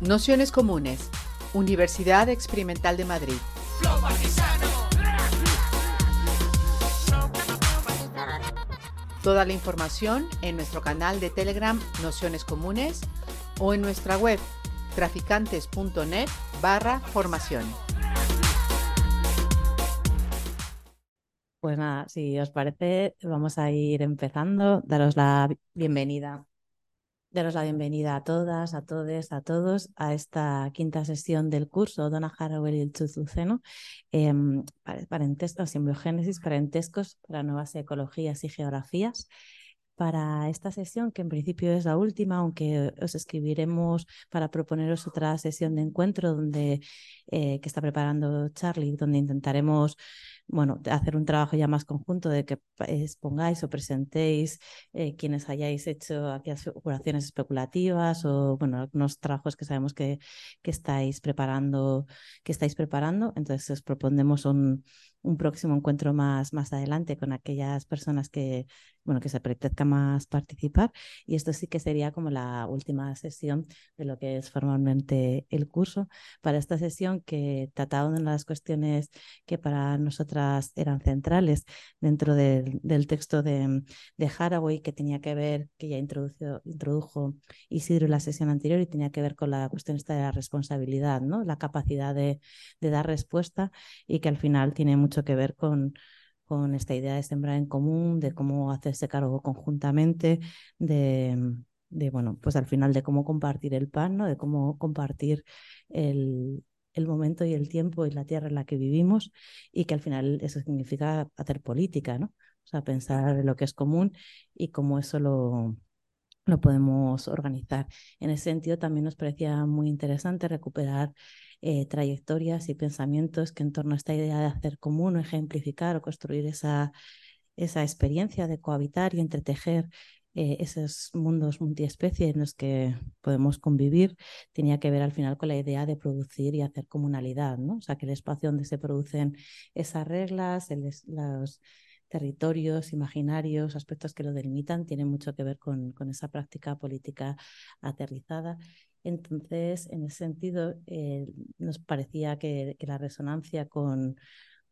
Nociones Comunes, Universidad Experimental de Madrid. Toda la información en nuestro canal de Telegram Nociones Comunes o en nuestra web traficantes.net barra formación. Pues nada, si os parece, vamos a ir empezando. Daros la bienvenida Daros la bienvenida a todas, a todos, a todos a esta quinta sesión del curso Donna Haraway y el Chuzuceno, eh, parentescos, simbiogénesis, parentescos para nuevas ecologías y geografías. Para esta sesión, que en principio es la última, aunque os escribiremos para proponeros otra sesión de encuentro donde, eh, que está preparando Charlie, donde intentaremos bueno, hacer un trabajo ya más conjunto de que expongáis o presentéis eh, quienes hayáis hecho aquí curaciones especulativas o bueno, algunos trabajos que sabemos que, que estáis preparando, que estáis preparando. Entonces os proponemos un, un próximo encuentro más, más adelante con aquellas personas que, bueno, que se apetezca más participar. Y esto sí que sería como la última sesión de lo que es formalmente el curso. Para esta sesión que trataba de las cuestiones que para nosotras eran centrales dentro del, del texto de, de Haraway, que tenía que ver, que ya introdujo, introdujo Isidro en la sesión anterior y tenía que ver con la cuestión esta de la responsabilidad, ¿no? la capacidad de, de dar respuesta y que al final tiene mucho que ver con, con esta idea de sembrar en común, de cómo hacerse cargo conjuntamente, de, de, bueno, pues al final de cómo compartir el pan, ¿no? de cómo compartir el, el momento y el tiempo y la tierra en la que vivimos y que al final eso significa hacer política, ¿no? O sea, pensar en lo que es común y cómo eso lo, lo podemos organizar. En ese sentido, también nos parecía muy interesante recuperar eh, trayectorias y pensamientos que en torno a esta idea de hacer común o ejemplificar o construir esa, esa experiencia de cohabitar y entretejer eh, esos mundos multiespecie en los que podemos convivir, tenía que ver al final con la idea de producir y hacer comunalidad, ¿no? O sea, que el espacio donde se producen esas reglas, los territorios imaginarios, aspectos que lo delimitan, tienen mucho que ver con, con esa práctica política aterrizada entonces, en ese sentido, eh, nos parecía que, la resonancia con,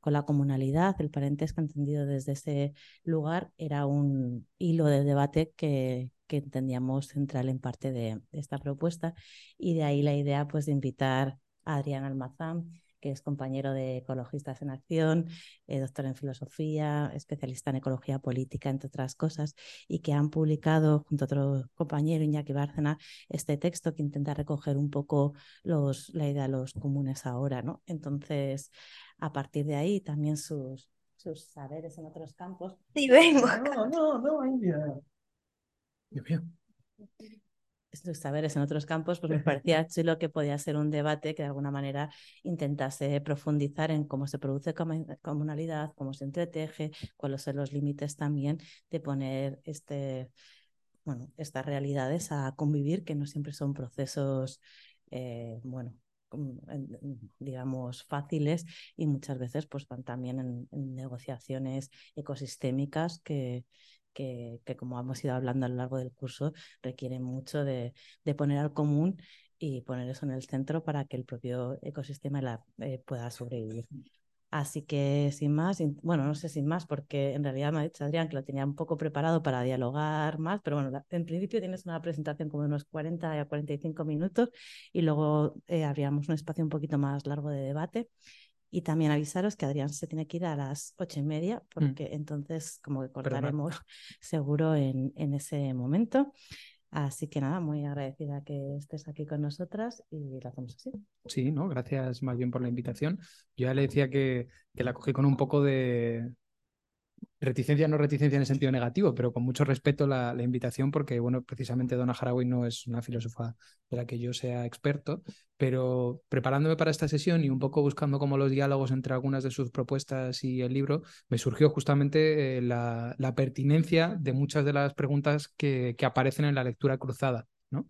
con, la comunalidad, el parentesco entendido desde ese lugar, era un hilo de debate que, que entendíamos central en parte de, esta propuesta. Y de ahí la idea pues, de invitar a Adrián Almazán, que es compañero de Ecologistas en Acción, eh, doctor en filosofía, especialista en ecología política, entre otras cosas, y que han publicado junto a otro compañero, Iñaki Bárcena, este texto que intenta recoger un poco los, la idea de los comunes ahora. ¿no? Entonces, a partir de ahí, también sus, sus saberes en otros campos. Sí, vengo. No, no, no, India. Dios mío sus saberes en otros campos, pues me parecía chulo que podía ser un debate que de alguna manera intentase profundizar en cómo se produce comunalidad, cómo se entreteje, cuáles son los límites también de poner este, bueno, estas realidades a convivir, que no siempre son procesos, eh, bueno, digamos, fáciles y muchas veces pues van también en negociaciones ecosistémicas que, que, como hemos ido hablando a lo largo del curso, requiere mucho de, poner al común y poner eso en el centro para que el propio ecosistema eh, pueda sobrevivir. Así que sin más, bueno, no sé sin más, porque en realidad me ha dicho Adrián que lo tenía un poco preparado para dialogar más, pero bueno, en principio tienes una presentación como de unos 40 a 45 minutos y luego eh, habríamos un espacio un poquito más largo de debate. Y también avisaros que Adrián se tiene que ir a las ocho y media, mm. porque entonces como que cortaremos seguro en, en ese momento. Así que nada, muy agradecida que estés aquí con nosotras y lo hacemos así. Sí, ¿no? Gracias más bien por la invitación. Yo ya le decía que, que la cogí con un poco de, reticencia, no reticencia en el sentido negativo, pero con mucho respeto la, la, invitación, porque, bueno, precisamente Donna Haraway no es una filósofa de la que yo sea experto, pero preparándome para esta sesión y un poco buscando como los diálogos entre algunas de sus propuestas y el libro, me surgió justamente eh, la, pertinencia de muchas de las preguntas que, que aparecen en la lectura cruzada, ¿no?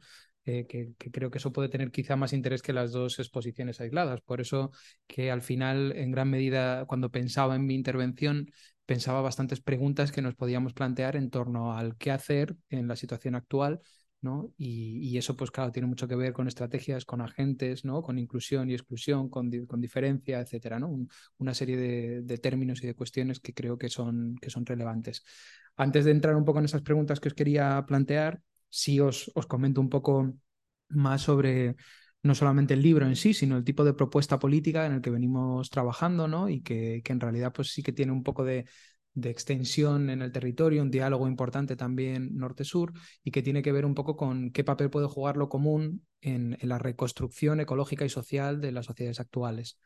Eh, que, que, creo que eso puede tener quizá más interés que las dos exposiciones aisladas. Por eso que al final, en gran medida, cuando pensaba en mi intervención, pensaba bastantes preguntas que nos podíamos plantear en torno al qué hacer en la situación actual ¿no? Y, eso, pues claro, tiene mucho que ver con estrategias, con agentes, ¿no? Con inclusión y exclusión, con, con diferencia, etcétera, ¿no? una serie de, términos y de cuestiones que creo que son, que son relevantes. Antes de entrar un poco en esas preguntas que os quería plantear, sí os, os comento un poco más sobre no solamente el libro en sí, sino el tipo de propuesta política en el que venimos trabajando, ¿no? Y que, que en realidad pues sí que tiene un poco de, de extensión en el territorio, un diálogo importante también norte-sur y que tiene que ver un poco con qué papel puede jugar lo común en, la reconstrucción ecológica y social de las sociedades actuales.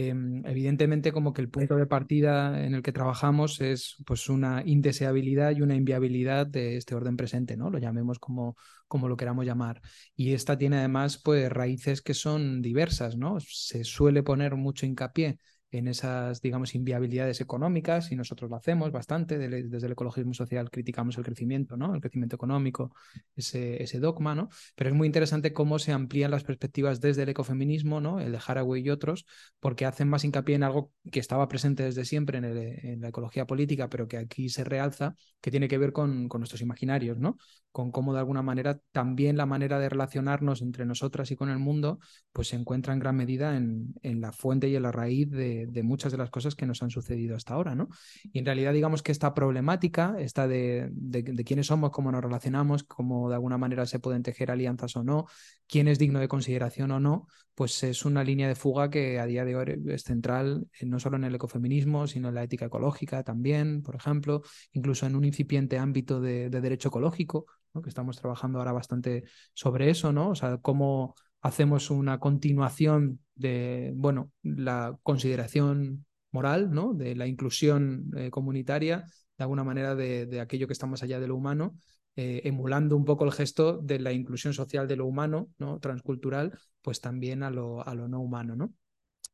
Em, evidentemente, como que el punto de partida en el que trabajamos es pues una indeseabilidad y una inviabilidad de este orden presente, ¿no? Lo llamemos como, como lo queramos llamar. Y esta tiene además pues raíces que son diversas, ¿no? Se suele poner mucho hincapié en esas, digamos, inviabilidades económicas y nosotros lo hacemos bastante. Desde el ecologismo social criticamos el crecimiento, ¿no? El crecimiento económico, ese, ese dogma, ¿no? Pero es muy interesante cómo se amplían las perspectivas desde el ecofeminismo, ¿no? El de Haraway y otros, porque hacen más hincapié en algo que estaba presente desde siempre en, la ecología política, pero que aquí se realza, que tiene que ver con, con nuestros imaginarios, ¿no? Con cómo de alguna manera también la manera de relacionarnos entre nosotras y con el mundo, pues se encuentra en gran medida en, en la fuente y en la raíz de de, muchas de las cosas que nos han sucedido hasta ahora, ¿no? Y en realidad digamos que esta problemática, esta de, de, quiénes somos, cómo nos relacionamos, cómo de alguna manera se pueden tejer alianzas o no, quién es digno de consideración o no, pues es una línea de fuga que a día de hoy es central eh, no solo en el ecofeminismo, sino en la ética ecológica también, por ejemplo, incluso en un incipiente ámbito de, derecho ecológico, que estamos trabajando ahora bastante sobre eso, ¿no? O sea, cómo hacemos una continuación de, bueno, la consideración moral, ¿no? De la inclusión eh, comunitaria, de alguna manera de, aquello que está más allá de lo humano, eh, emulando un poco el gesto de la inclusión social de lo humano, ¿no? Transcultural, pues también a lo, a lo no humano, ¿no?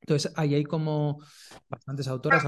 Entonces, ahí hay como bastantes autoras,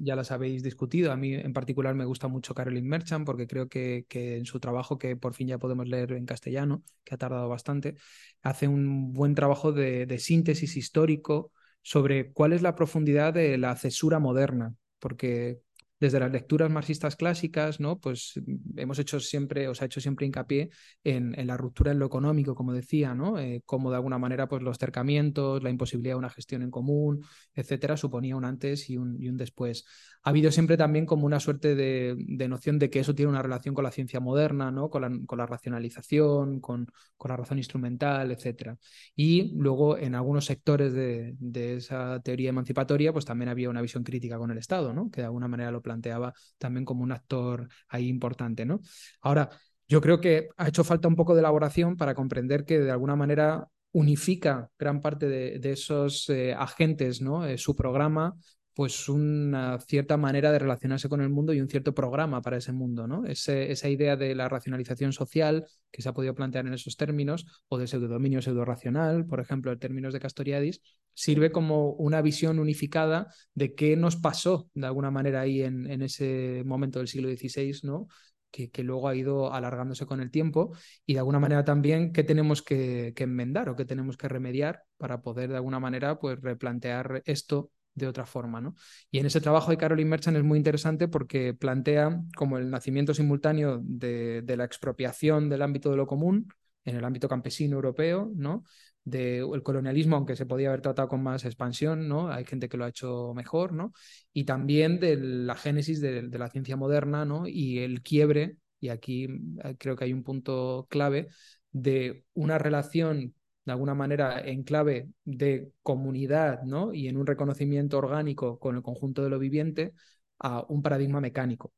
ya las habéis discutido. A mí en particular me gusta mucho Caroline Merchant porque creo que, que, en su trabajo, que por fin ya podemos leer en castellano, que ha tardado bastante, hace un buen trabajo de, de síntesis histórico sobre cuál es la profundidad de la cesura moderna, porque desde las lecturas marxistas clásicas, ¿no? Pues mm, hemos hecho siempre, o se ha hecho siempre hincapié en, la ruptura en lo económico, como decía, ¿no? Eh, como de alguna manera, pues los cercamientos, la imposibilidad de una gestión en común, etcétera, suponía un antes y un, después. Ha habido siempre también como una suerte de, noción de que eso tiene una relación con la ciencia moderna, ¿no? Con la, racionalización, con, la razón instrumental, etcétera. Y luego en algunos sectores de, de esa teoría emancipatoria, pues también había una visión crítica con el Estado, ¿no? Que de alguna manera lo planteaba también como un actor ahí importante, ¿no? Ahora, yo creo que ha hecho falta un poco de elaboración para comprender que de alguna manera unifica gran parte de, esos eh, agentes, ¿no? Eh, su programa pues una cierta manera de relacionarse con el mundo y un cierto programa para ese mundo, ¿no? esa idea de la racionalización social que se ha podido plantear en esos términos, o de pseudodominio pseudo-racional, por ejemplo, en términos de Castoriadis, sirve como una visión unificada de qué nos pasó de alguna manera ahí en, ese momento del siglo XVI, ¿no? Que, que, luego ha ido alargándose con el tiempo y de alguna manera también qué tenemos que, que, enmendar o qué tenemos que remediar para poder de alguna manera pues replantear esto de otra forma. ¿no? Y en ese trabajo de Caroline Merchant es muy interesante porque plantea como el nacimiento simultáneo de, la expropiación del ámbito de lo común en el ámbito campesino europeo, ¿no? del colonialismo, aunque se podía haber tratado con más expansión, ¿no? Hay gente que lo ha hecho mejor, ¿no? Y también de la génesis de, de la ciencia moderna, ¿no? Y el quiebre, y aquí eh, creo que hay un punto clave, de una relación de alguna manera en clave de comunidad ¿no? y en un reconocimiento orgánico con el conjunto de lo viviente a un paradigma mecánico.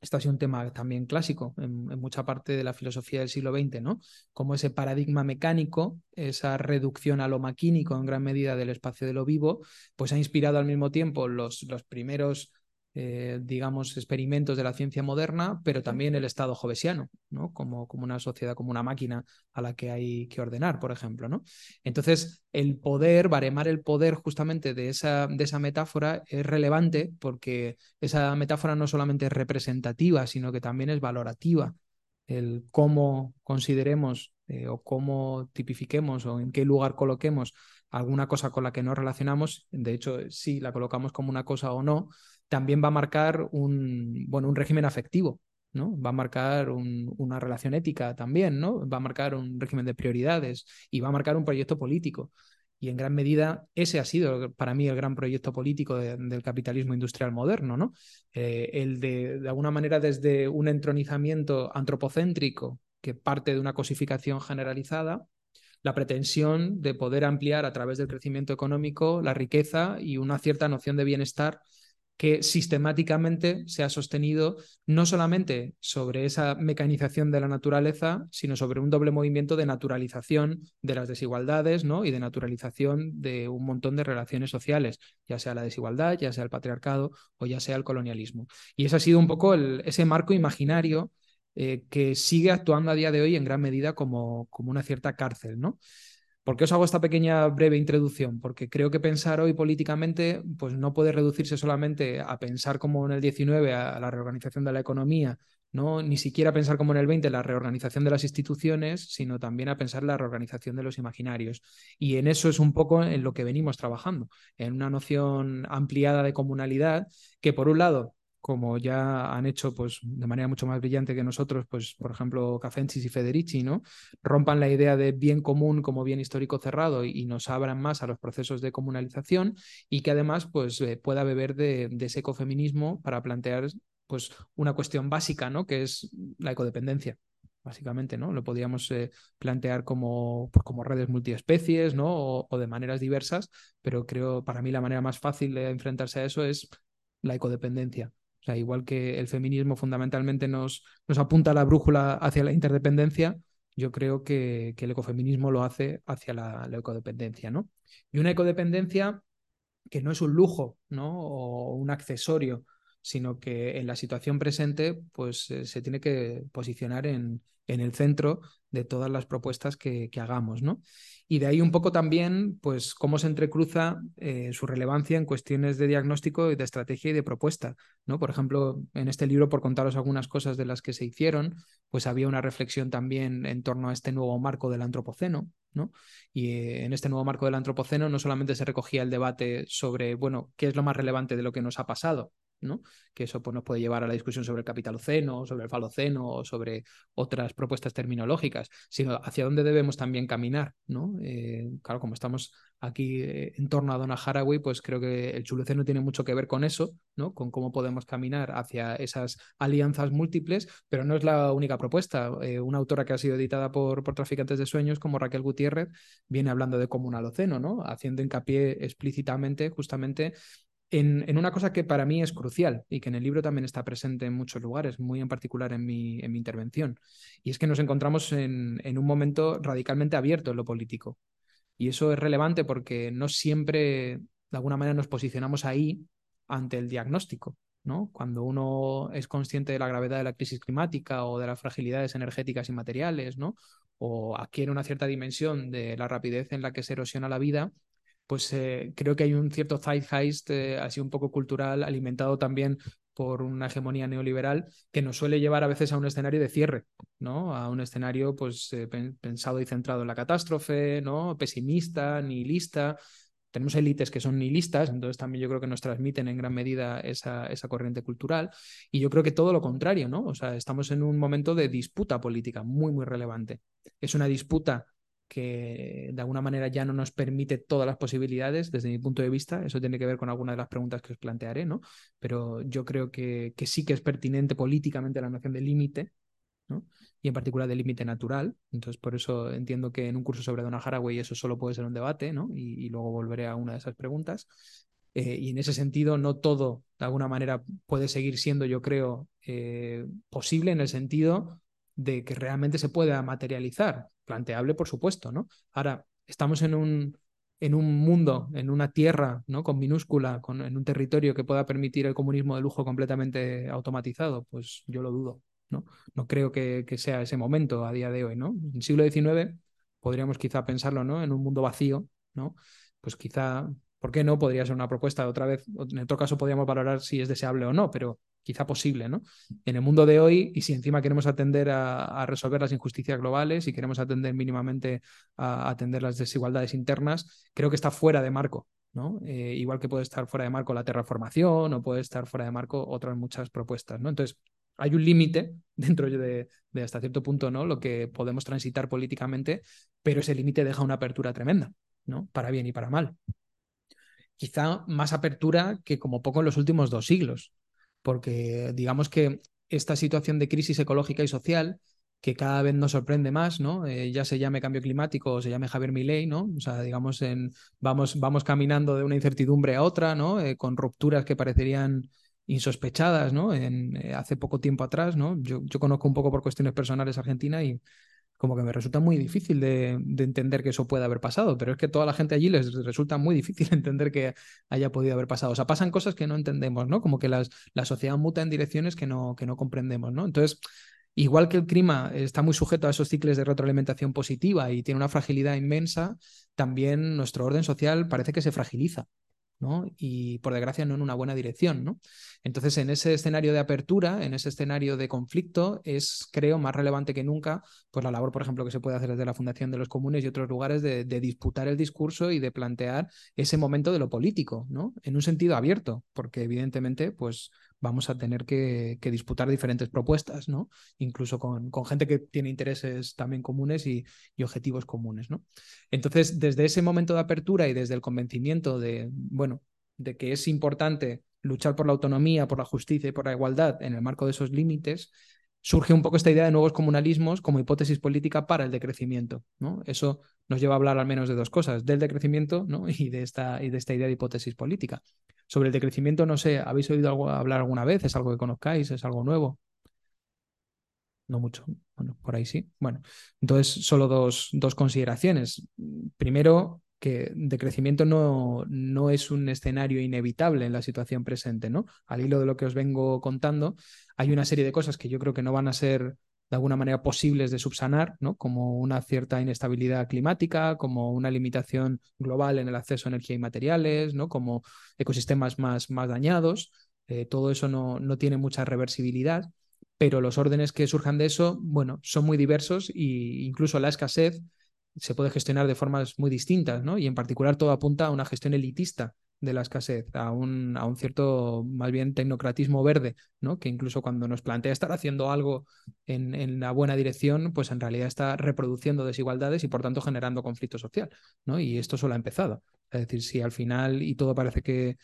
Esto ha sido un tema también clásico en, mucha parte de la filosofía del siglo XX, ¿no? Como ese paradigma mecánico, esa reducción a lo maquínico en gran medida del espacio de lo vivo, pues ha inspirado al mismo tiempo los, los primeros eh, digamos, experimentos de la ciencia moderna, pero también el Estado jovesiano, ¿no? Como, como una sociedad, como una máquina a la que hay que ordenar, por ejemplo, ¿no? Entonces, el poder, baremar el poder justamente de esa, de esa metáfora es relevante porque esa metáfora no solamente es representativa, sino que también es valorativa. El cómo consideremos eh, o cómo tipifiquemos o en qué lugar coloquemos alguna cosa con la que nos relacionamos, de hecho, si la colocamos como una cosa o no, también va a marcar un, bueno, un régimen afectivo ¿no? Va a marcar una relación ética también, ¿no? Va a marcar un régimen de prioridades y va a marcar un proyecto político. Y en gran medida ese ha sido para mí el gran proyecto político del capitalismo industrial moderno, ¿no? Eh, el de, de alguna manera, desde un entronizamiento antropocéntrico que parte de una cosificación generalizada, la pretensión de poder ampliar a través del crecimiento económico la riqueza y una cierta noción de bienestar que sistemáticamente se ha sostenido no solamente sobre esa mecanización de la naturaleza, sino sobre un doble movimiento de naturalización de las desigualdades ¿no? y de naturalización de un montón de relaciones sociales, ya sea la desigualdad, ya sea el patriarcado o ya sea el colonialismo. Y ese ha sido un poco ese marco imaginario eh, que sigue actuando a día de hoy en gran medida como, como una cierta cárcel, ¿no? ¿Por qué os hago esta pequeña breve introducción? Porque creo que pensar hoy políticamente pues no puede reducirse solamente a pensar como en el 19 a la reorganización de la economía, no ni siquiera pensar como en el 20 la reorganización de las instituciones, sino también a pensar la reorganización de los imaginarios. Y en eso es un poco en lo que venimos trabajando, en una noción ampliada de comunalidad que por un lado como ya han hecho pues, de manera mucho más brillante que nosotros, pues, por ejemplo, Cafensis y Federici, ¿no? rompan la idea de bien común como bien histórico cerrado y, nos abran más a los procesos de comunalización y que además pues, eh, pueda beber de, ese ecofeminismo para plantear pues, una cuestión básica, ¿no? que es la ecodependencia básicamente, ¿no? Lo podríamos eh, plantear como, pues, como redes multiespecies, ¿no? O, o, de maneras diversas, pero creo para mí la manera más fácil de enfrentarse a eso es la ecodependencia. Igual que el feminismo fundamentalmente nos, nos apunta la brújula hacia la interdependencia, yo creo que, que el ecofeminismo lo hace hacia la, la, ecodependencia, ¿no? Y una ecodependencia que no es un lujo, ¿no? O un accesorio, sino que en la situación presente, pues eh, se tiene que posicionar en, en el centro de todas las propuestas que, que, hagamos, ¿no? Y de ahí un poco también, pues, cómo se entrecruza eh, su relevancia en cuestiones de diagnóstico de estrategia y de propuesta, ¿no? Por ejemplo, en este libro, por contaros algunas cosas de las que se hicieron, pues había una reflexión también en torno a este nuevo marco del antropoceno, ¿no? Y eh, en este nuevo marco del antropoceno no solamente se recogía el debate sobre, bueno, qué es lo más relevante de lo que nos ha pasado, ¿no? Que eso pues, nos puede llevar a la discusión sobre el capitaloceno, sobre el faloceno o sobre otras propuestas terminológicas, sino hacia dónde debemos también caminar, ¿no? Eh, claro, como estamos aquí eh, en torno a Donna Haraway, pues creo que el chuloceno tiene mucho que ver con eso, ¿no? Con cómo podemos caminar hacia esas alianzas múltiples, pero no es la única propuesta. Eh, una autora que ha sido editada por, por traficantes de sueños, como Raquel Gutiérrez, viene hablando de comunaloceno, ¿no? Haciendo hincapié explícitamente justamente en, una cosa que para mí es crucial y que en el libro también está presente en muchos lugares, muy en particular en mi, en mi intervención, y es que nos encontramos en, en un momento radicalmente abierto en lo político. Y eso es relevante porque no siempre, de alguna manera, nos posicionamos ahí ante el diagnóstico. ¿no? Cuando uno es consciente de la gravedad de la crisis climática o de las fragilidades energéticas y materiales, ¿no? o adquiere una cierta dimensión de la rapidez en la que se erosiona la vida, pues eh, creo que hay un cierto zeitgeist eh, así un poco cultural alimentado también por una hegemonía neoliberal que nos suele llevar a veces a un escenario de cierre, ¿no? A un escenario pues eh, pensado y centrado en la catástrofe, ¿no? Pesimista, nihilista. Tenemos élites que son nihilistas, entonces también yo creo que nos transmiten en gran medida esa, esa corriente cultural. Y yo creo que todo lo contrario, ¿no? O sea, estamos en un momento de disputa política muy, muy relevante. Es una disputa que de alguna manera ya no nos permite todas las posibilidades desde mi punto de vista. Eso tiene que ver con alguna de las preguntas que os plantearé, ¿no? Pero yo creo que, que sí que es pertinente políticamente la noción de límite, ¿no? Y en particular de límite natural. Entonces, por eso entiendo que en un curso sobre Donna Haraway eso solo puede ser un debate, ¿no? Y, luego volveré a una de esas preguntas. Eh, y en ese sentido, no todo, de alguna manera, puede seguir siendo, yo creo, eh, posible en el sentido de que realmente se pueda materializar. Planteable, por supuesto, ¿no? Ahora, estamos en un, en un mundo, en una tierra, ¿no? Con minúscula, con, en un territorio que pueda permitir el comunismo de lujo completamente automatizado, pues yo lo dudo, ¿no? No creo que, que sea ese momento a día de hoy, ¿no? En el siglo XIX podríamos quizá pensarlo, ¿no? En un mundo vacío, ¿no? Pues quizá, ¿por qué no? Podría ser una propuesta. Otra vez, en otro caso podríamos valorar si es deseable o no, pero quizá posible, ¿no? En el mundo de hoy, y si encima queremos atender a, resolver las injusticias globales y queremos atender mínimamente a, atender las desigualdades internas, creo que está fuera de marco, ¿no? Eh, igual que puede estar fuera de marco la terraformación o puede estar fuera de marco otras muchas propuestas, ¿no? Entonces, hay un límite dentro de, de, hasta cierto punto, ¿no? Lo que podemos transitar políticamente, pero ese límite deja una apertura tremenda, ¿no? Para bien y para mal. Quizá más apertura que como poco en los últimos dos siglos, porque digamos que esta situación de crisis ecológica y social que cada vez nos sorprende más, ¿no? Eh, ya se llame cambio climático o se llame Javier Milei, ¿no? O sea, digamos, en, vamos, vamos caminando de una incertidumbre a otra, ¿no? Eh, con rupturas que parecerían insospechadas, ¿no? En, eh, hace poco tiempo atrás, ¿no? Yo, yo conozco un poco por cuestiones personales Argentina y como que me resulta muy difícil de, de, entender que eso pueda haber pasado, pero es que toda la gente allí les resulta muy difícil entender que haya podido haber pasado. O sea, pasan cosas que no entendemos, ¿no? Como que la sociedad muta en direcciones que no, que no comprendemos, ¿no? Entonces, Igual que el clima está muy sujeto a esos ciclos de retroalimentación positiva y tiene una fragilidad inmensa, también nuestro orden social parece que se fragiliza. ¿No? Y por desgracia no en una buena dirección, ¿no? Entonces, en ese escenario de apertura, en ese escenario de conflicto, es, creo, más relevante que nunca, pues la labor, por ejemplo, que se puede hacer desde la Fundación de los Comunes y otros lugares de, de disputar el discurso y de plantear ese momento de lo político, ¿no? En un sentido abierto, porque evidentemente, pues vamos a tener que, disputar diferentes propuestas, ¿no? Incluso con, gente que tiene intereses también comunes y, y, objetivos comunes, ¿no? Entonces, desde ese momento de apertura y desde el convencimiento de, bueno, de que es importante luchar por la autonomía, por la justicia y por la igualdad en el marco de esos límites, surge un poco esta idea de nuevos comunalismos como hipótesis política para el decrecimiento. ¿no? Eso nos lleva a hablar al menos de dos cosas, del decrecimiento ¿no? y, de esta, y de esta idea de hipótesis política. Sobre el decrecimiento, no sé, ¿habéis oído hablar alguna vez? ¿Es algo que conozcáis? ¿Es algo nuevo? No mucho. Bueno, por ahí sí. Bueno, entonces solo dos, dos consideraciones. Primero, que decrecimiento no, no es un escenario inevitable en la situación presente, ¿no? Al hilo de lo que os vengo contando, hay una serie de cosas que yo creo que no van a ser de alguna manera posibles de subsanar, ¿no? como una cierta inestabilidad climática, como una limitación global en el acceso a energía y materiales, ¿no? como ecosistemas más, más dañados. Eh, todo eso no, no tiene mucha reversibilidad, pero los órdenes que surjan de eso, bueno, son muy diversos e incluso la escasez se puede gestionar de formas muy distintas, ¿no? Y en particular todo apunta a una gestión elitista de la escasez, a un, a un cierto, más bien, tecnocratismo verde, ¿no? Que incluso cuando nos plantea estar haciendo algo en, en, la buena dirección, pues en realidad está reproduciendo desigualdades y por tanto generando conflicto social, ¿no? Y esto solo ha empezado. Es decir, si al final, y todo parece que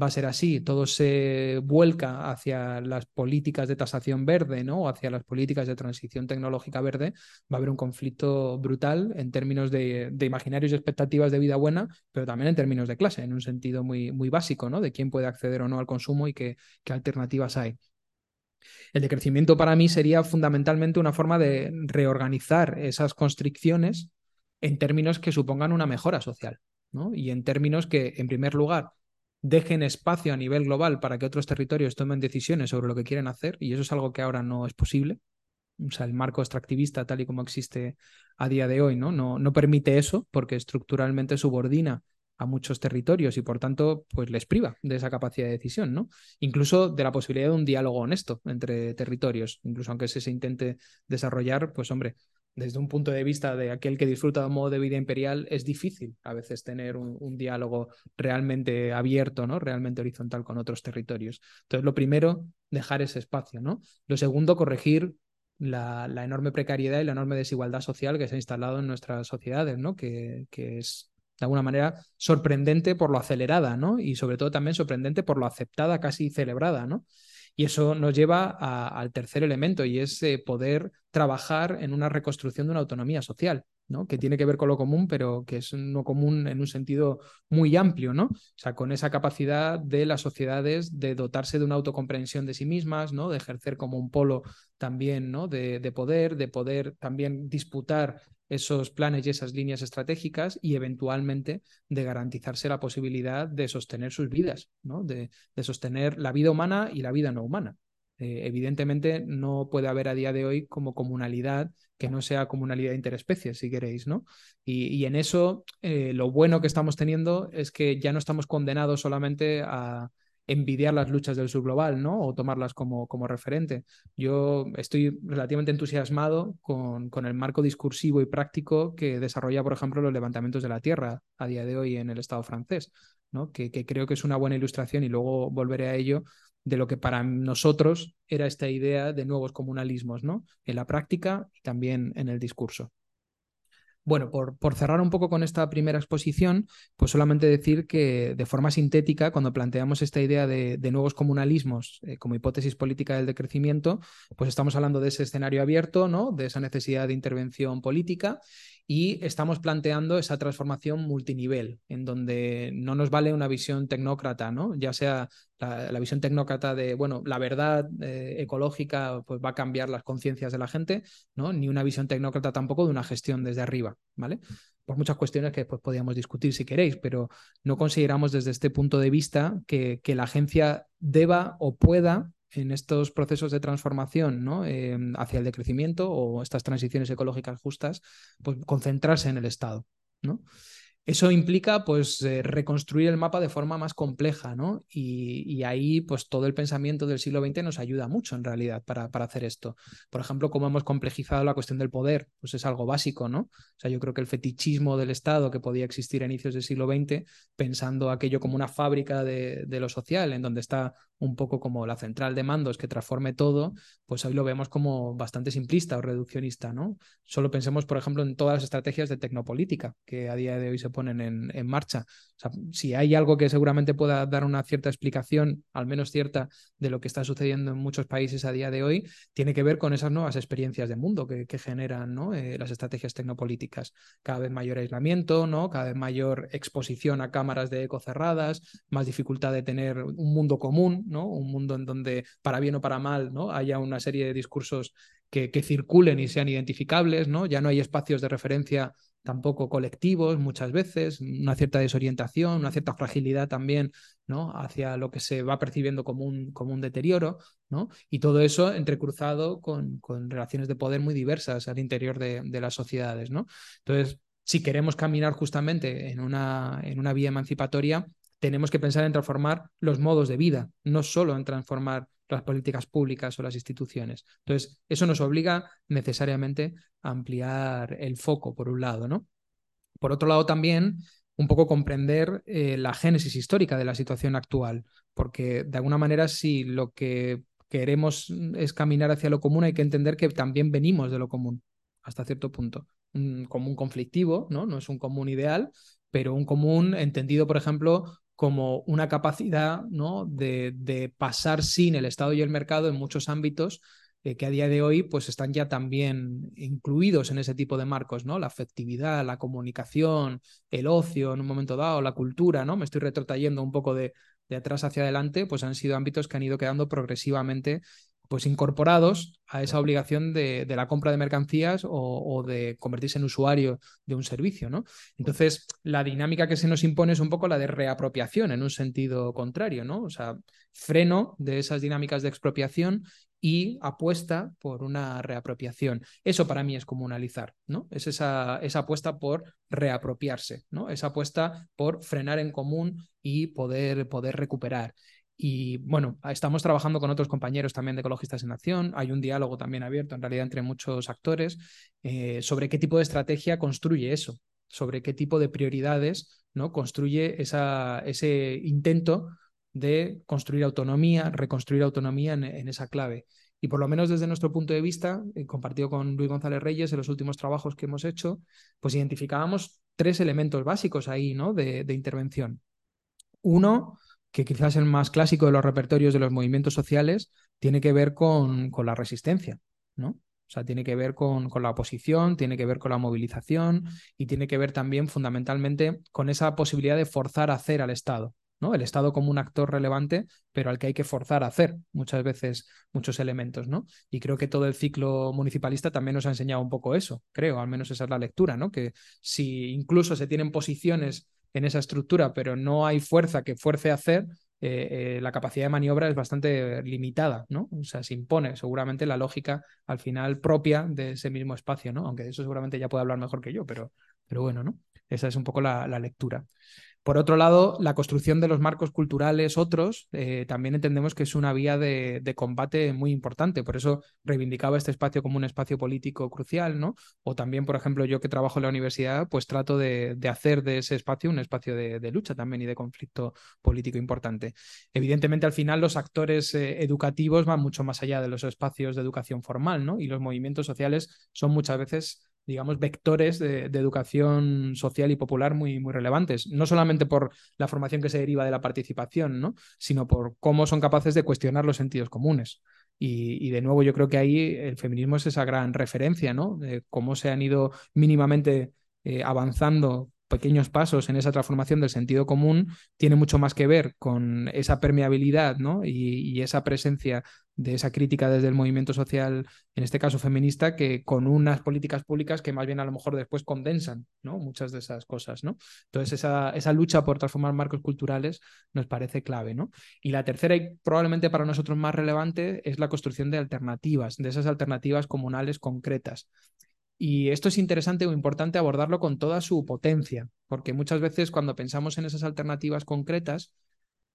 va a ser así, todo se vuelca hacia las políticas de tasación verde, ¿no? O hacia las políticas de transición tecnológica verde, va a haber un conflicto brutal en términos de, imaginarios y expectativas de vida buena, pero también en términos de clase, en un sentido muy, muy básico, ¿no? De quién puede acceder o no al consumo y qué, qué alternativas hay. El decrecimiento para mí sería fundamentalmente una forma de reorganizar esas constricciones en términos que supongan una mejora social, ¿no? Y en términos que, en primer lugar, dejen espacio a nivel global para que otros territorios tomen decisiones sobre lo que quieren hacer, y eso es algo que ahora no es posible. O sea, el marco extractivista tal y como existe a día de hoy, ¿no? No, no permite eso porque estructuralmente subordina a muchos territorios y por tanto pues les priva de esa capacidad de decisión, ¿no? Incluso de la posibilidad de un diálogo honesto entre territorios, incluso aunque se, se intente desarrollar, pues hombre, desde un punto de vista de aquel que disfruta de un modo de vida imperial, es difícil a veces tener un, diálogo realmente abierto, ¿no? Realmente horizontal con otros territorios. Entonces, lo primero, dejar ese espacio, ¿no? Lo segundo, corregir la, la enorme precariedad y la enorme desigualdad social que se ha instalado en nuestras sociedades, ¿no? Que, que es de alguna manera sorprendente por lo acelerada, ¿no? Y sobre todo también sorprendente por lo aceptada, casi celebrada, ¿no? Y eso nos lleva al tercer elemento y es eh, poder trabajar en una reconstrucción de una autonomía social, ¿no? que tiene que ver con lo común, pero que es no común en un sentido muy amplio, ¿no? O sea, con esa capacidad de las sociedades de dotarse de una autocomprensión de sí mismas, ¿no? De ejercer como un polo también, ¿no? De, de poder, de poder también disputar esos planes y esas líneas estratégicas y eventualmente de garantizarse la posibilidad de sostener sus vidas, ¿no? de, de sostener la vida humana y la vida no humana. Eh, evidentemente no puede haber a día de hoy como comunalidad que no sea comunalidad interespecies, si queréis, ¿no? Y, y en eso eh, lo bueno que estamos teniendo es que ya no estamos condenados solamente a, envidiar las luchas del sur global, ¿no? O tomarlas como, como referente. Yo estoy relativamente entusiasmado con, con, el marco discursivo y práctico que desarrolla, por ejemplo, los levantamientos de la tierra a día de hoy en el Estado francés, ¿no? Que, que creo que es una buena ilustración y luego volveré a ello de lo que para nosotros era esta idea de nuevos comunalismos, ¿no? En la práctica y también en el discurso. Bueno, por, por, cerrar un poco con esta primera exposición, pues solamente decir que de forma sintética, cuando planteamos esta idea de, nuevos comunalismos eh, como hipótesis política del decrecimiento, pues estamos hablando de ese escenario abierto, ¿no? De esa necesidad de intervención política y estamos planteando esa transformación multinivel, en donde no nos vale una visión tecnócrata, ¿no? Ya sea la, visión tecnócrata de, bueno, la verdad eh, ecológica pues va a cambiar las conciencias de la gente, ¿no? Ni una visión tecnócrata tampoco de una gestión desde arriba, ¿vale? Por muchas cuestiones que después podríamos discutir si queréis, pero no consideramos desde este punto de vista que, que la agencia deba o pueda en estos procesos de transformación ¿no? Em, hacia el decrecimiento o estas transiciones ecológicas justas, pues concentrarse en el Estado. ¿no? Eso implica pues eh, reconstruir el mapa de forma más compleja, ¿no? Y, ahí pues todo el pensamiento del siglo XX nos ayuda mucho en realidad para, para, hacer esto. Por ejemplo, cómo hemos complejizado la cuestión del poder, pues es algo básico, ¿no? O sea, yo creo que el fetichismo del Estado que podía existir a inicios del siglo XX, pensando aquello como una fábrica de, de lo social, en donde está un poco como la central de mandos que transforme todo, pues hoy lo vemos como bastante simplista o reduccionista, ¿no? Solo pensemos, por ejemplo, en todas las estrategias de tecnopolítica que a día de hoy se ponen en, marcha. Si hay algo que seguramente pueda dar una cierta explicación, al menos cierta, de lo que está sucediendo en muchos países a día de hoy, tiene que ver con esas nuevas experiencias de mundo que, que generan ¿no? Eh, las estrategias tecnopolíticas. Cada vez mayor aislamiento, ¿no? cada vez mayor exposición a cámaras de eco cerradas, más dificultad de tener un mundo común, ¿no? Un mundo en donde, para bien o para mal, ¿no? Haya una serie de discursos que, circulen y sean identificables, ¿no? Ya no hay espacios de referencia tampoco colectivos muchas veces, una cierta desorientación, una cierta fragilidad también, ¿no? Hacia lo que se va percibiendo como un, deterioro, ¿no? Y todo eso entrecruzado con, relaciones de poder muy diversas al interior de, de, las sociedades, ¿no? Entonces, si queremos caminar justamente en una, en una vía emancipatoria, tenemos que pensar en transformar los modos de vida, no solo en transformar las políticas públicas o las instituciones. Entonces, eso nos obliga necesariamente a ampliar el foco, por un lado, ¿no? Por otro lado, también un poco comprender eh, la génesis histórica de la situación actual, porque de alguna manera si lo que queremos es caminar hacia lo común, hay que entender que también venimos de lo común, hasta cierto punto. Un común conflictivo, ¿no? No es un común ideal, pero un común entendido, por ejemplo, como una capacidad ¿no? de, de, pasar sin el Estado y el mercado en muchos ámbitos eh, que a día de hoy pues están ya también incluidos en ese tipo de marcos, ¿no? La afectividad, la comunicación, el ocio en un momento dado, la cultura, ¿no? Me estoy retrotrayendo un poco de, de atrás hacia adelante, pues han sido ámbitos que han ido quedando progresivamente pues incorporados a esa obligación de, de la compra de mercancías o, o, de convertirse en usuario de un servicio, ¿no? Entonces, la dinámica que se nos impone es un poco la de reapropiación en un sentido contrario, ¿no? O sea, freno de esas dinámicas de expropiación y apuesta por una reapropiación. Eso para mí es comunalizar, ¿no? Es esa, esa apuesta por reapropiarse, ¿no? Esa apuesta por frenar en común y poder, poder recuperar. Y bueno, estamos trabajando con otros compañeros también de Ecologistas en Acción. Hay un diálogo también abierto, en realidad, entre muchos actores eh, sobre qué tipo de estrategia construye eso, sobre qué tipo de prioridades ¿no? construye esa, ese intento de construir autonomía, reconstruir autonomía en, en, esa clave. Y por lo menos desde nuestro punto de vista, eh, compartido con Luis González Reyes en los últimos trabajos que hemos hecho, pues identificábamos tres elementos básicos ahí ¿no? de, de intervención. Uno, que quizás el más clásico de los repertorios de los movimientos sociales, tiene que ver con, con la resistencia, ¿no? O sea, tiene que ver con, con, la oposición, tiene que ver con la movilización y tiene que ver también fundamentalmente con esa posibilidad de forzar a hacer al Estado. ¿no? El Estado como un actor relevante, pero al que hay que forzar a hacer muchas veces muchos elementos, ¿no? Y creo que todo el ciclo municipalista también nos ha enseñado un poco eso, creo, al menos esa es la lectura, ¿no? Que si incluso se tienen posiciones en esa estructura, pero no hay fuerza que fuerce a hacer, eh, eh, la capacidad de maniobra es bastante limitada, ¿no? O sea, se impone seguramente la lógica al final propia de ese mismo espacio, ¿no? Aunque de eso seguramente ya puede hablar mejor que yo, pero, pero bueno, ¿no? Esa es un poco la, la lectura. Por otro lado, la construcción de los marcos culturales otros eh, también entendemos que es una vía de, combate muy importante. Por eso reivindicaba este espacio como un espacio político crucial, ¿no? O también, por ejemplo, yo que trabajo en la universidad, pues trato de, hacer de ese espacio un espacio de, lucha también y de conflicto político importante. Evidentemente, al final, los actores eh, educativos van mucho más allá de los espacios de educación formal, ¿no? Y los movimientos sociales son muchas veces digamos, vectores de, educación social y popular muy, muy relevantes, no solamente por la formación que se deriva de la participación, ¿no? sino por cómo son capaces de cuestionar los sentidos comunes. Y, de nuevo, yo creo que ahí el feminismo es esa gran referencia, ¿no? De cómo se han ido mínimamente eh, avanzando pequeños pasos en esa transformación del sentido común tiene mucho más que ver con esa permeabilidad ¿no? y, esa presencia de esa crítica desde el movimiento social, en este caso feminista, que con unas políticas públicas que más bien a lo mejor después condensan ¿no? muchas de esas cosas. ¿no? Entonces, esa, esa lucha por transformar marcos culturales nos parece clave. ¿no? Y la tercera, y probablemente para nosotros más relevante, es la construcción de alternativas, de esas alternativas comunales concretas. Y esto es interesante o importante abordarlo con toda su potencia, porque muchas veces cuando pensamos en esas alternativas concretas,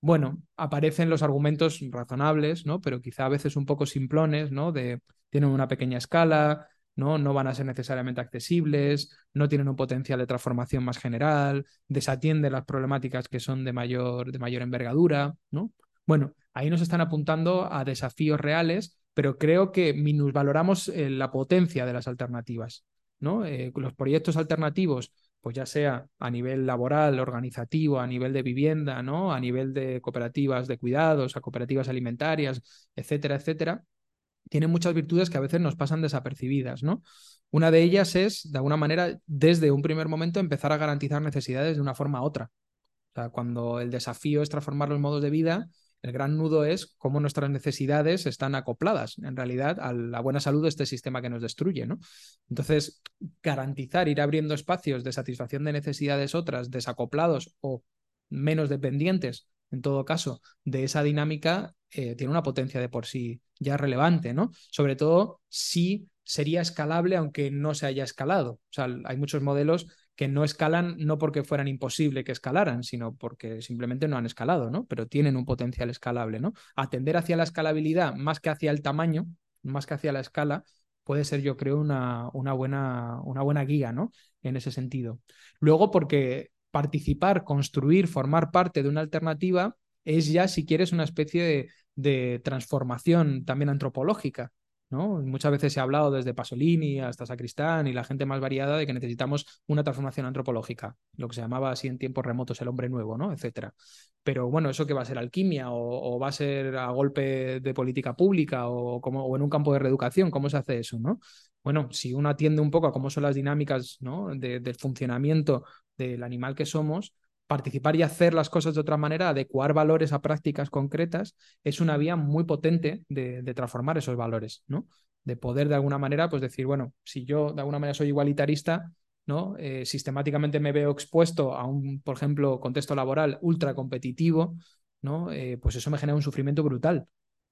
bueno, aparecen los argumentos razonables, ¿no? Pero quizá a veces un poco simplones, ¿no? De tienen una pequeña escala, ¿no? No van a ser necesariamente accesibles, no tienen un potencial de transformación más general, desatienden las problemáticas que son de mayor, de mayor envergadura, ¿no? Bueno, ahí nos están apuntando a desafíos reales pero creo que minusvaloramos eh, la potencia de las alternativas. ¿no? Eh, los proyectos alternativos, pues ya sea a nivel laboral, organizativo, a nivel de vivienda, ¿no? a nivel de cooperativas de cuidados, a cooperativas alimentarias, etcétera, etcétera, tienen muchas virtudes que a veces nos pasan desapercibidas. ¿no? Una de ellas es, de alguna manera, desde un primer momento, empezar a garantizar necesidades de una forma u otra. O sea, cuando el desafío es transformar los modos de vida, el gran nudo es cómo nuestras necesidades están acopladas, en realidad, a la buena salud de este sistema que nos destruye. ¿no? Entonces, garantizar, ir abriendo espacios de satisfacción de necesidades otras, desacoplados o menos dependientes, en todo caso, de esa dinámica, eh, tiene una potencia de por sí ya relevante, ¿no? Sobre todo si sería escalable aunque no se haya escalado. O sea, hay muchos modelos que no escalan no porque fueran imposible que escalaran, sino porque simplemente no han escalado, ¿no? Pero tienen un potencial escalable, ¿no? Atender hacia la escalabilidad más que hacia el tamaño, más que hacia la escala, puede ser, yo creo, una, una, buena, una buena guía, ¿no? En ese sentido. Luego, porque participar, construir, formar parte de una alternativa es ya, si quieres, una especie de, de transformación también antropológica. Muchas veces se ha hablado desde Pasolini hasta Sacristán y la gente más variada de que necesitamos una transformación antropológica, lo que se llamaba así en tiempos remotos el hombre nuevo, ¿no? Etcétera. Pero bueno, ¿eso qué va a ser alquimia o, va a ser a golpe de política pública o, como, en un campo de reeducación? ¿Cómo se hace eso, no? Bueno, si uno atiende un poco a cómo son las dinámicas ¿no? del funcionamiento del animal que somos, participar y hacer las cosas de otra manera, adecuar valores a prácticas concretas, es una vía muy potente de, transformar esos valores, ¿no? De poder de alguna manera, pues decir, bueno, si yo de alguna manera soy igualitarista, ¿no? Eh, sistemáticamente me veo expuesto a un, por ejemplo, contexto laboral ultra competitivo, ¿no? Eh, pues eso me genera un sufrimiento brutal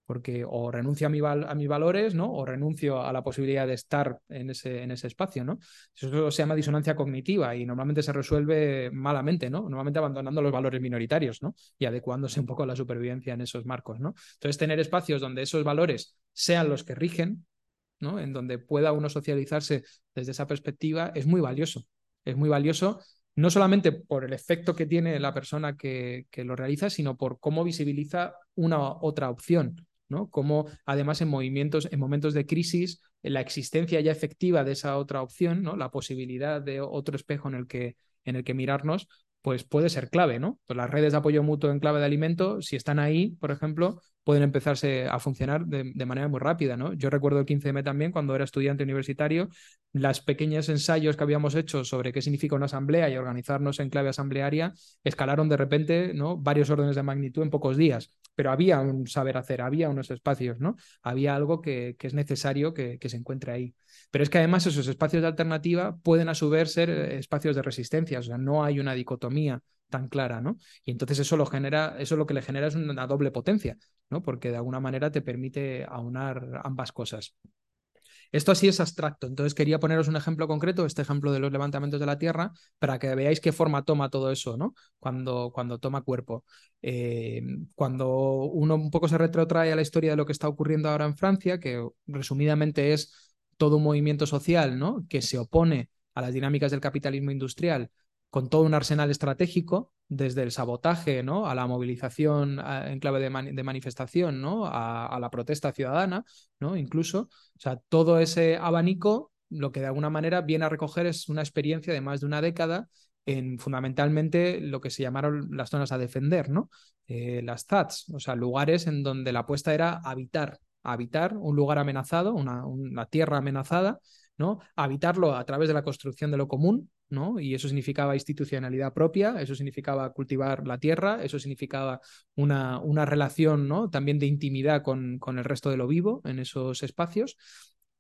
porque o renuncio a, mi a, mis valores, ¿no? O renuncio a la posibilidad de estar en ese, en ese espacio, ¿no? Eso se llama disonancia cognitiva y normalmente se resuelve malamente, ¿no? Normalmente abandonando los valores minoritarios, ¿no? Y adecuándose un poco a la supervivencia en esos marcos, ¿no? Entonces, tener espacios donde esos valores sean los que rigen, ¿no? En donde pueda uno socializarse desde esa perspectiva es muy valioso. Es muy valioso no solamente por el efecto que tiene la persona que, que, lo realiza, sino por cómo visibiliza una otra opción, ¿no? Como además en movimientos, en momentos de crisis, la existencia ya efectiva de esa otra opción, ¿no? La posibilidad de otro espejo en el que, en el que mirarnos, pues puede ser clave, ¿no? Las redes de apoyo mutuo en clave de alimento, si están ahí, por ejemplo, pueden empezarse a funcionar de, manera muy rápida, ¿no? Yo recuerdo el 15M también, cuando era estudiante universitario, las pequeños ensayos que habíamos hecho sobre qué significa una asamblea y organizarnos en clave asamblearia escalaron de repente, ¿no? Varios órdenes de magnitud en pocos días, pero había un saber hacer, había unos espacios, ¿no? Había algo que, es necesario que, que se encuentre ahí. Pero es que además esos espacios de alternativa pueden a su vez ser eh, espacios de resistencia, o sea, no hay una dicotomía tan clara, ¿no? Y entonces eso lo genera, eso lo que le genera es una doble potencia, ¿no? Porque de alguna manera te permite aunar ambas cosas. Esto así es abstracto, entonces quería poneros un ejemplo concreto, este ejemplo de los levantamientos de la Tierra, para que veáis qué forma toma todo eso, ¿no? Cuando, cuando toma cuerpo. Eh, cuando uno un poco se retrotrae a la historia de lo que está ocurriendo ahora en Francia, que resumidamente es todo un movimiento social, ¿no? Que se opone a las dinámicas del capitalismo industrial con todo un arsenal estratégico, desde el sabotaje ¿no? a la movilización en clave de, manifestación, ¿no? A, la protesta ciudadana, ¿no? incluso. O sea, todo ese abanico lo que de alguna manera viene a recoger es una experiencia de más de una década en fundamentalmente lo que se llamaron las zonas a defender, ¿no? Eh, las ZATs, o sea, lugares en donde la apuesta era habitar, habitar un lugar amenazado, una, una tierra amenazada, ¿no? Habitarlo a través de la construcción de lo común, ¿no? Y eso significaba institucionalidad propia, eso significaba cultivar la tierra, eso significaba una, una relación, ¿no? También de intimidad con, con el resto de lo vivo en esos espacios.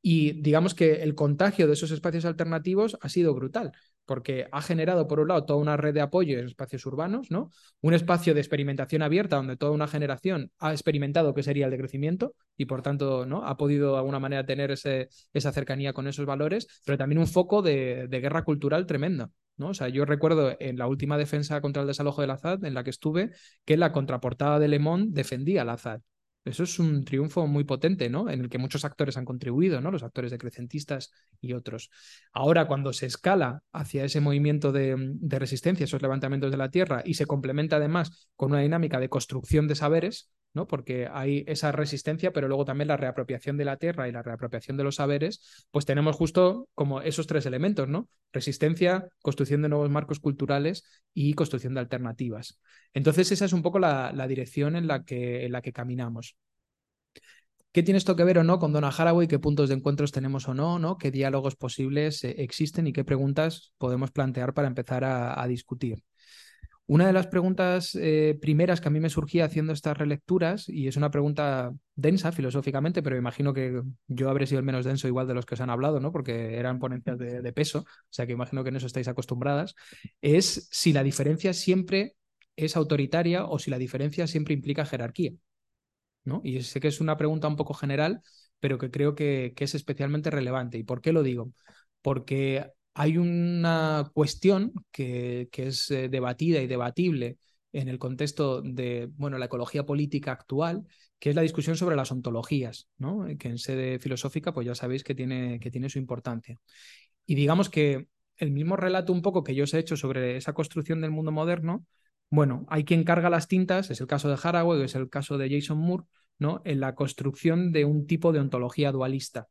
Y digamos que el contagio de esos espacios alternativos ha sido brutal porque ha generado, por un lado, toda una red de apoyo en espacios urbanos, ¿no? Un espacio de experimentación abierta donde toda una generación ha experimentado qué sería el decrecimiento y, por tanto, ¿no? Ha podido de alguna manera tener ese, esa cercanía con esos valores, pero también un foco de, de guerra cultural tremenda. ¿no? O sea, yo recuerdo en la última defensa contra el desalojo del Azad, en la que estuve, que la contraportada de Le Monde defendía al Azad. Eso es un triunfo muy potente, ¿no? En el que muchos actores han contribuido, ¿no? Los actores decrecentistas y otros. Ahora, cuando se escala hacia ese movimiento de, de resistencia, esos levantamientos de la tierra, y se complementa además con una dinámica de construcción de saberes, Porque hay esa resistencia, pero luego también la reapropiación de la tierra y la reapropiación de los saberes, pues tenemos justo como esos tres elementos, ¿no? Resistencia, construcción de nuevos marcos culturales y construcción de alternativas. Entonces, esa es un poco la, dirección en la, que, en la que caminamos. ¿Qué tiene esto que ver o no con Donna Haraway? ¿Qué puntos de encuentros tenemos o no? ¿no? ¿Qué diálogos posibles eh, existen y qué preguntas podemos plantear para empezar a discutir? Una de las preguntas eh, primeras que a mí me surgía haciendo estas relecturas, y es una pregunta densa filosóficamente, pero imagino que yo habré sido el menos denso igual de los que os han hablado, ¿no? Porque eran ponencias de, peso, o sea que imagino que en eso estáis acostumbradas, es si la diferencia siempre es autoritaria o si la diferencia siempre implica jerarquía. ¿no? Y sé que es una pregunta un poco general, pero que creo que, que es especialmente relevante. ¿Y por qué lo digo? Porque hay una cuestión que, es eh, debatida y debatible en el contexto de bueno, la ecología política actual, que es la discusión sobre las ontologías, ¿no? que en sede filosófica pues ya sabéis que tiene, que tiene su importancia. Y digamos que el mismo relato un poco que yo os he hecho sobre esa construcción del mundo moderno, bueno, hay quien carga las tintas, es el caso de Haraway, es el caso de Jason Moore, ¿no? en la construcción de un tipo de ontología dualista.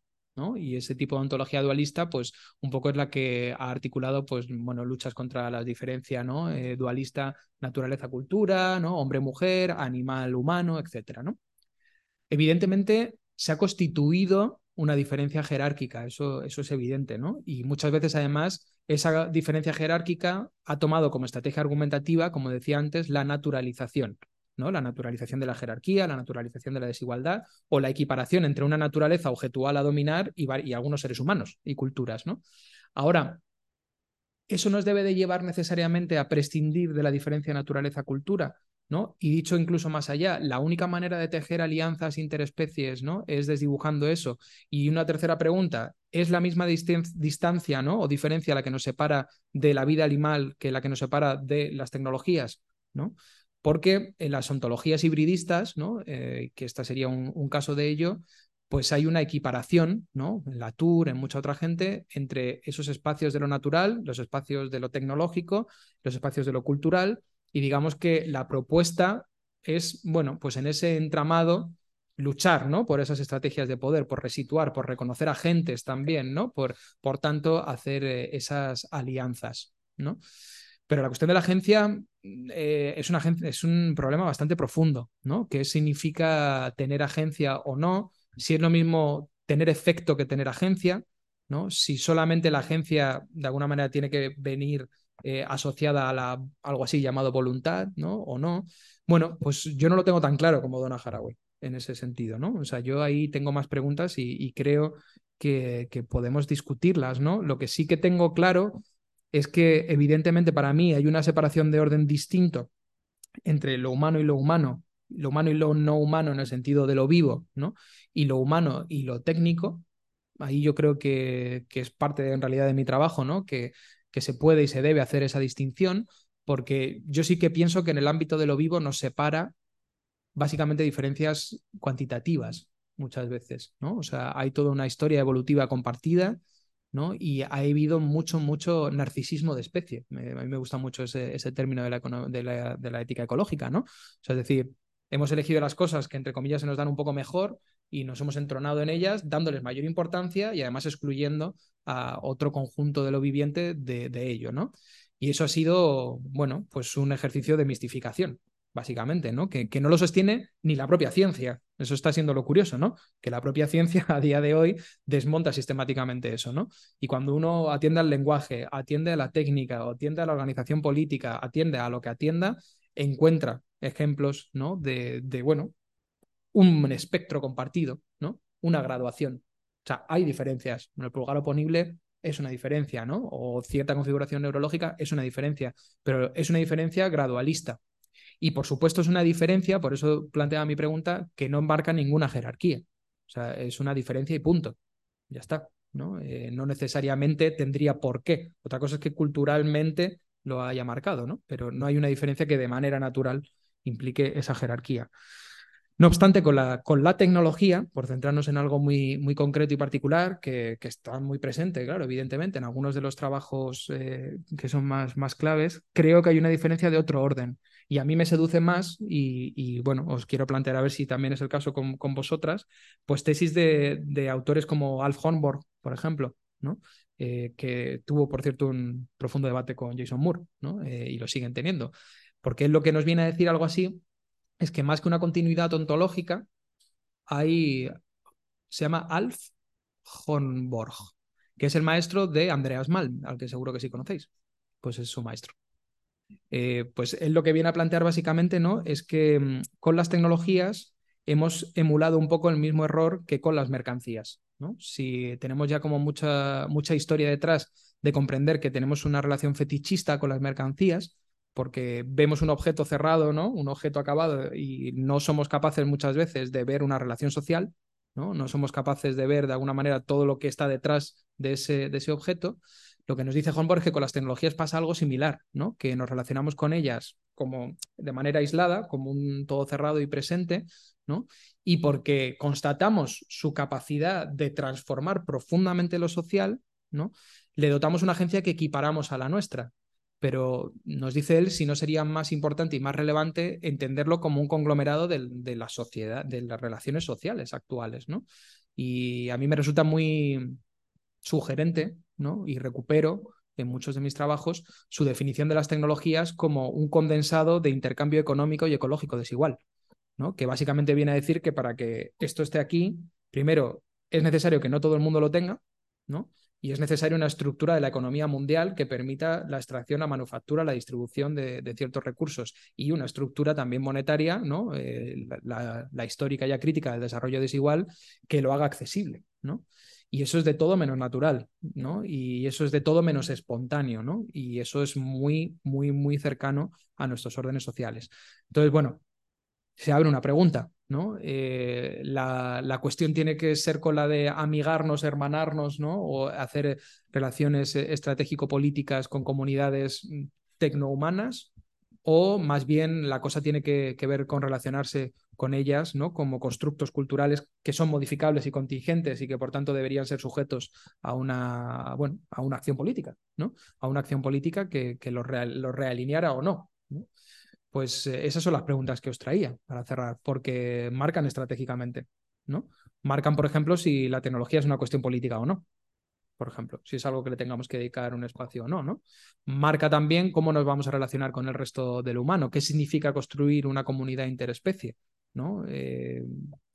Y ese tipo de ontología dualista, pues un poco es la que ha articulado, pues, bueno, luchas contra la diferencia, ¿no? Eh, dualista naturaleza-cultura, ¿no? Hombre-mujer, animal-humano, etcétera, ¿no? Evidentemente se ha constituido una diferencia jerárquica, eso, eso es evidente, ¿no? Y muchas veces, además, esa diferencia jerárquica ha tomado como estrategia argumentativa, como decía antes, la naturalización. ¿No? La naturalización de la jerarquía, la naturalización de la desigualdad o la equiparación entre una naturaleza objetual a dominar y, algunos seres humanos y culturas, ¿no? Ahora, eso nos debe de llevar necesariamente a prescindir de la diferencia naturaleza-cultura, ¿no? Y dicho incluso más allá, la única manera de tejer alianzas interespecies, ¿no? Es desdibujando eso. Y una tercera pregunta, ¿es la misma distancia, ¿no? O diferencia la que nos separa de la vida animal que la que nos separa de las tecnologías, ¿no? Porque en las ontologías hibridistas, ¿no? Eh, que esta sería un, caso de ello, pues hay una equiparación, ¿no? En la Tour, en mucha otra gente, entre esos espacios de lo natural, los espacios de lo tecnológico, los espacios de lo cultural, y digamos que la propuesta es, bueno, pues en ese entramado luchar, ¿no? Por esas estrategias de poder, por resituar, por reconocer agentes también, ¿no? Por, por tanto, hacer eh, esas alianzas, ¿no? Pero la cuestión de la agencia eh, es, una, es un problema bastante profundo, ¿no? ¿Qué significa tener agencia o no? Si es lo mismo tener efecto que tener agencia, ¿no? Si solamente la agencia de alguna manera tiene que venir eh, asociada a la, algo así llamado voluntad, ¿no? O no. Bueno, pues yo no lo tengo tan claro como Donna Haraway en ese sentido, ¿no? O sea, yo ahí tengo más preguntas y, y creo que, que, podemos discutirlas, ¿no? Lo que sí que tengo claro es que evidentemente para mí hay una separación de orden distinto entre lo humano y lo humano, lo humano y lo no humano en el sentido de lo vivo, ¿no? Y lo humano y lo técnico, ahí yo creo que, que, es parte en realidad de mi trabajo, ¿no? Que, que se puede y se debe hacer esa distinción, porque yo sí que pienso que en el ámbito de lo vivo nos separa básicamente diferencias cuantitativas muchas veces, ¿no? O sea, hay toda una historia evolutiva compartida, ¿no? Y ha habido mucho, mucho narcisismo de especie. a mí me gusta mucho ese, término de la, ética ecológica, ¿no? Es decir, hemos elegido las cosas que entre comillas se nos dan un poco mejor y nos hemos entronado en ellas, dándoles mayor importancia y además excluyendo a otro conjunto de lo viviente de, de ello, ¿no? Y eso ha sido, bueno, pues un ejercicio de mistificación, básicamente, ¿no? Que, que, no lo sostiene ni la propia ciencia. Eso está siendo lo curioso, ¿no? Que la propia ciencia a día de hoy desmonta sistemáticamente eso, ¿no? Y cuando uno atiende al lenguaje, atiende a la técnica, atiende a la organización política, atiende a lo que atienda, encuentra ejemplos, ¿no? De, de bueno, un espectro compartido, ¿no? Una graduación. O sea, hay diferencias. En el pulgar oponible es una diferencia, ¿no? O cierta configuración neurológica es una diferencia, pero es una diferencia gradualista. Y por supuesto es una diferencia, por eso planteaba mi pregunta, que no embarca ninguna jerarquía. O sea, es una diferencia y punto. Ya está. ¿no? Eh, no necesariamente tendría por qué. Otra cosa es que culturalmente lo haya marcado, ¿no? Pero no hay una diferencia que de manera natural implique esa jerarquía. No obstante, con la, con la tecnología, por centrarnos en algo muy, muy concreto y particular, que, que, está muy presente, claro, evidentemente, en algunos de los trabajos eh, que son más, más claves, creo que hay una diferencia de otro orden. Y a mí me seduce más, y, bueno, os quiero plantear a ver si también es el caso con, con vosotras, pues tesis de, de, autores como Alf Hornborg, por ejemplo, ¿no? Eh, que tuvo, por cierto, un profundo debate con Jason Moore, ¿no? Eh, y lo siguen teniendo. Porque lo que nos viene a decir algo así es que más que una continuidad ontológica, hay, se llama Alf Hornborg, que es el maestro de Andreas Malm, al que seguro que sí conocéis. Pues es su maestro. Eh, pues él lo que viene a plantear básicamente ¿no? es que mm, con las tecnologías hemos emulado un poco el mismo error que con las mercancías. ¿no? Si tenemos ya como mucha, mucha historia detrás de comprender que tenemos una relación fetichista con las mercancías, porque vemos un objeto cerrado, ¿no? Un objeto acabado y no somos capaces muchas veces de ver una relación social, ¿no? No somos capaces de ver de alguna manera todo lo que está detrás de ese, de ese objeto. Lo que nos dice Hornborg es que con las tecnologías pasa algo similar, ¿no? Que nos relacionamos con ellas como de manera aislada, como un todo cerrado y presente, ¿no? Y porque constatamos su capacidad de transformar profundamente lo social, ¿no? Le dotamos una agencia que equiparamos a la nuestra, pero nos dice él si no sería más importante y más relevante entenderlo como un conglomerado de, de la sociedad, de las relaciones sociales actuales, ¿no? Y a mí me resulta muy sugerente, Y recupero en muchos de mis trabajos su definición de las tecnologías como un condensado de intercambio económico y ecológico desigual. Que básicamente viene a decir que para que esto esté aquí, primero es necesario que no todo el mundo lo tenga, y es necesaria una estructura de la economía mundial que permita la extracción, la manufactura, la distribución de, ciertos recursos y una estructura también monetaria, ¿no? Eh, la, la, histórica y crítica del desarrollo desigual, que lo haga accesible. Y eso es de todo menos natural, ¿no? Y eso es de todo menos espontáneo, ¿no? Y eso es muy, muy, muy cercano a nuestros órdenes sociales. Entonces, bueno, se abre una pregunta, ¿no? Eh, la, la, cuestión tiene que ser con la de amigarnos, hermanarnos, ¿no? O hacer relaciones estratégico-políticas con comunidades tecnohumanas, o más bien la cosa tiene que, ver con relacionarse con ellas, ¿no? Como constructos culturales que son modificables y contingentes y que por tanto deberían ser sujetos a una, bueno, a una acción política, ¿no? A una acción política que, que los, real, realineara o no. ¿no? Pues eh, esas son las preguntas que os traía para cerrar, porque marcan estratégicamente, ¿no? Marcan, por ejemplo, si la tecnología es una cuestión política o no, por ejemplo, si es algo que le tengamos que dedicar un espacio o no, ¿no? Marca también cómo nos vamos a relacionar con el resto del humano, qué significa construir una comunidad interespecie, ¿no? Eh,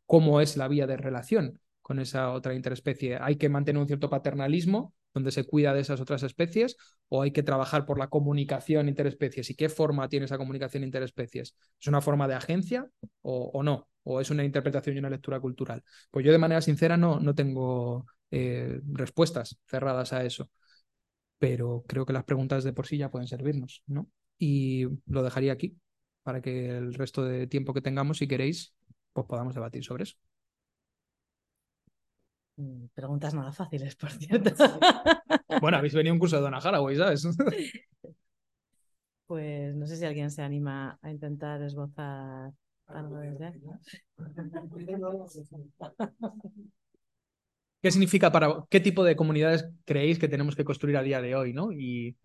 cómo es la vía de relación con esa otra interespecie. Hay que mantener un cierto paternalismo donde se cuida de esas otras especies o hay que trabajar por la comunicación interespecies y qué forma tiene esa comunicación interespecies. ¿Es una forma de agencia o, o no? ¿O es una interpretación y una lectura cultural? Pues yo de manera sincera no, no tengo eh, respuestas cerradas a eso, pero creo que las preguntas de por sí ya pueden servirnos, ¿no? Y lo dejaría aquí para que el resto de tiempo que tengamos, si queréis, pues podamos debatir sobre eso. Mm, Preguntas nada fáciles, por cierto. Bueno, habéis venido a un curso de Donna Haraway, ¿sabes? Pues no sé si alguien se anima a intentar esbozar algo desde. ¿Qué significa para qué tipo de comunidades creéis que tenemos que construir a día de hoy, ¿no? Y,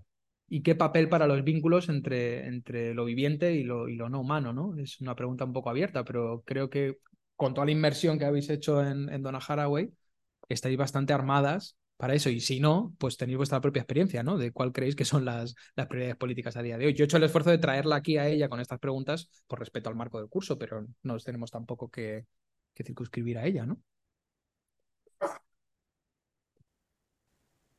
qué papel para los vínculos entre, entre lo viviente y lo, y lo no humano, ¿no? Es una pregunta un poco abierta, pero creo que con toda la inversión que habéis hecho en, en Donna Haraway, estáis bastante armadas para eso. Y si no, pues tenéis vuestra propia experiencia, ¿no? De cuál creéis que son las, las prioridades políticas a día de hoy. Yo he hecho el esfuerzo de traerla aquí a ella con estas preguntas por respeto al marco del curso, pero no nos tenemos tampoco que, que circunscribir a ella, ¿no?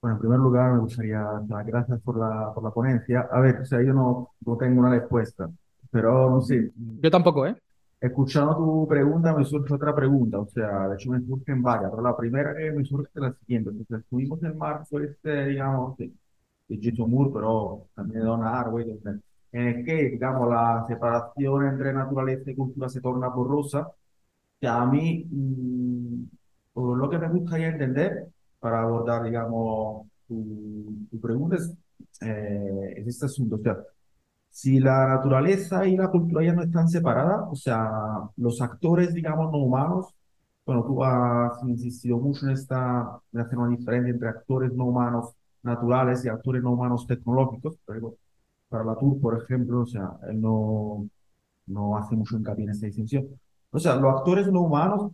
Bueno, en primer lugar, me gustaría dar gracias por la, por la ponencia. A ver, o sea, yo no, no tengo una respuesta, pero no sé, Yo tampoco, ¿eh? escuchando tu pregunta me surge otra pregunta, o sea, de hecho me surgen varias, pero la primera que me surge es la siguiente. Entonces, estuvimos en marzo este, digamos, de, de Jason Moore, pero también de Donna Haraway, en el que, digamos, la separación entre naturaleza y cultura se torna borrosa, que a mí mm, por lo que me gustaría entender para abordar, digamos, tu, tu pregunta es, eh, es este asunto. O sea, si la naturaleza y la cultura ya no están separadas, o sea, los actores, digamos, no humanos, bueno, tú has insistido mucho en esta, en hacer una diferencia entre actores no humanos naturales y actores no humanos tecnológicos, pero para la TUR, por ejemplo, o sea, él no, no hace mucho hincapié en esta distinción. O sea, los actores no humanos,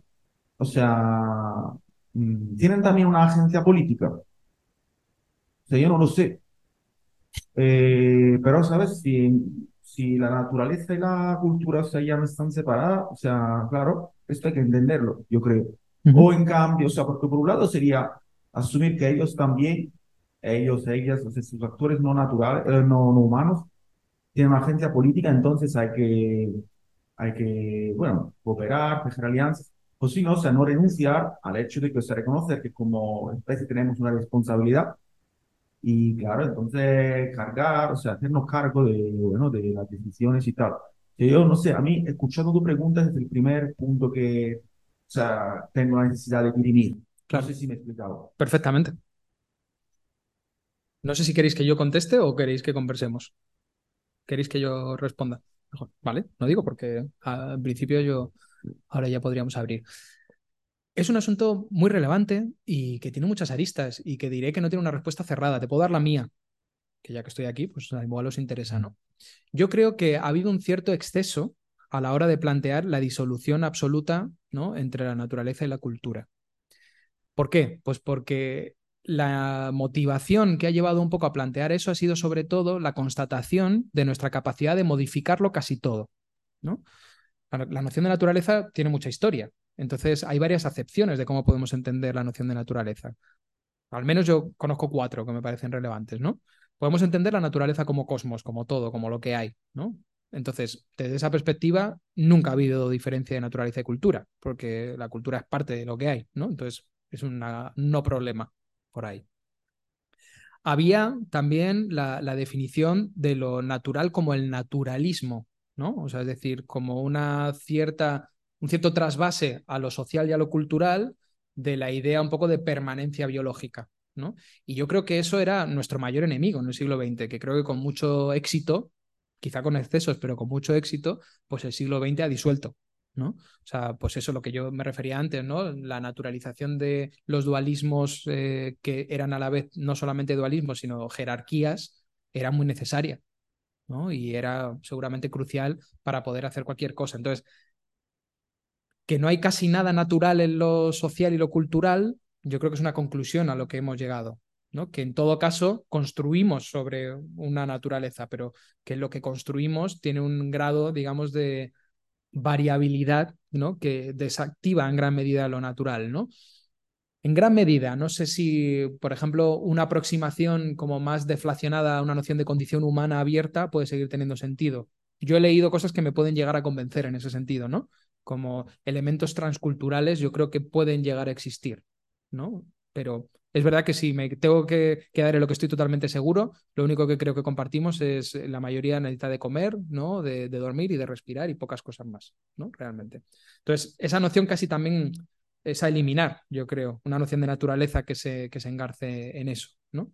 o sea, tienen también una agencia política. O sea, yo no lo sé. Eh, pero, ¿sabes? Si, si la naturaleza y la cultura, o sea, ya no están separadas, o sea, claro, esto hay que entenderlo, yo creo. O en cambio, o sea, porque por un lado sería asumir que ellos también, ellos, ellas, o sea, sus actores no naturales, eh, no, no humanos, tienen una agencia política, entonces hay que, hay que, bueno, cooperar, tejer alianzas, o si no, o sea, no renunciar al hecho de que, o sea, reconocer que como especie tenemos una responsabilidad y, claro, entonces cargar, o sea, hacernos cargo de, bueno, de las decisiones y tal. Que yo, no sé, a mí, escuchando tu pregunta, es el primer punto que, o sea, tengo la necesidad de dirimir. Claro. No sé si me he explicado. Perfectamente. No sé si queréis que yo conteste o queréis que conversemos. ¿Queréis que yo responda? Mejor. Vale, no digo porque al principio yo ahora ya podríamos abrir. Es un asunto muy relevante y que tiene muchas aristas y que diré que no tiene una respuesta cerrada. Te puedo dar la mía, que ya que estoy aquí, pues igual os interesa, ¿no? Yo creo que ha habido un cierto exceso a la hora de plantear la disolución absoluta, ¿no? entre la naturaleza y la cultura. ¿Por qué? Pues porque la motivación que ha llevado un poco a plantear eso ha sido sobre todo la constatación de nuestra capacidad de modificarlo casi todo, ¿no? La, noción de naturaleza tiene mucha historia, entonces hay varias acepciones de cómo podemos entender la noción de naturaleza. Al menos yo conozco cuatro que me parecen relevantes, ¿no? Podemos entender la naturaleza como cosmos, como todo, como lo que hay, ¿no? Entonces, desde esa perspectiva, nunca ha habido diferencia de naturaleza y cultura, porque la cultura es parte de lo que hay, ¿no? Entonces, es un no problema por ahí. Había también la, definición de lo natural como el naturalismo, ¿no? O sea, es decir, como una cierta, un cierto trasvase a lo social y a lo cultural de la idea un poco de permanencia biológica, ¿no? Y yo creo que eso era nuestro mayor enemigo en el siglo XX, que creo que con mucho éxito, quizá con excesos, pero con mucho éxito, pues el siglo XX ha disuelto, ¿no? O sea, pues eso es lo que yo me refería antes, ¿no? La naturalización de los dualismos eh, que eran a la vez no solamente dualismos, sino jerarquías, era muy necesaria, ¿no? Y era seguramente crucial para poder hacer cualquier cosa. Entonces, que no hay casi nada natural en lo social y lo cultural, yo creo que es una conclusión a lo que hemos llegado. ¿no? Que en todo caso construimos sobre una naturaleza, pero que lo que construimos tiene un grado, digamos, de, variabilidad ¿no? que desactiva en gran medida lo natural. ¿no? En gran medida, no sé si, por ejemplo, una aproximación como más deflacionada a una noción de condición humana abierta puede seguir teniendo sentido. Yo he leído cosas que me pueden llegar a convencer en ese sentido, ¿no? Como elementos transculturales, yo creo que pueden llegar a existir, ¿no? Pero es verdad que si me tengo que quedar en lo que estoy totalmente seguro, lo único que creo que compartimos es la mayoría necesita de comer, ¿no? De, de, dormir y de respirar y pocas cosas más, ¿no? Realmente. Entonces, esa noción casi también es a eliminar, yo creo, una noción de naturaleza que se, que se engarce en eso. ¿no?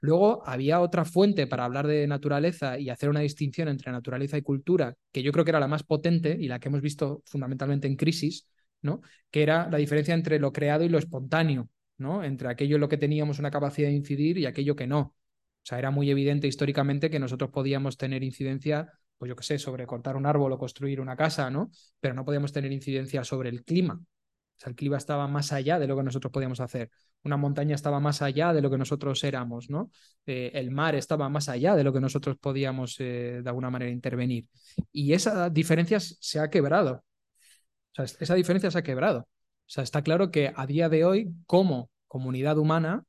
Luego había otra fuente para hablar de naturaleza y hacer una distinción entre naturaleza y cultura, que yo creo que era la más potente y la que hemos visto fundamentalmente en crisis, ¿no? que era la diferencia entre lo creado y lo espontáneo, ¿no? entre aquello en lo que teníamos una capacidad de incidir y aquello que no. O sea, era muy evidente históricamente que nosotros podíamos tener incidencia, pues yo qué sé, sobre cortar un árbol o construir una casa, ¿no? Pero no podíamos tener incidencia sobre el clima, sea, el clima estaba más allá de lo que nosotros podíamos hacer. Una montaña estaba más allá de lo que nosotros éramos. Eh, el mar estaba más allá de lo que nosotros podíamos eh, de alguna manera intervenir. Y esa diferencia se ha quebrado. O sea, esa diferencia se ha quebrado. O sea, está claro que a día de hoy, como comunidad humana,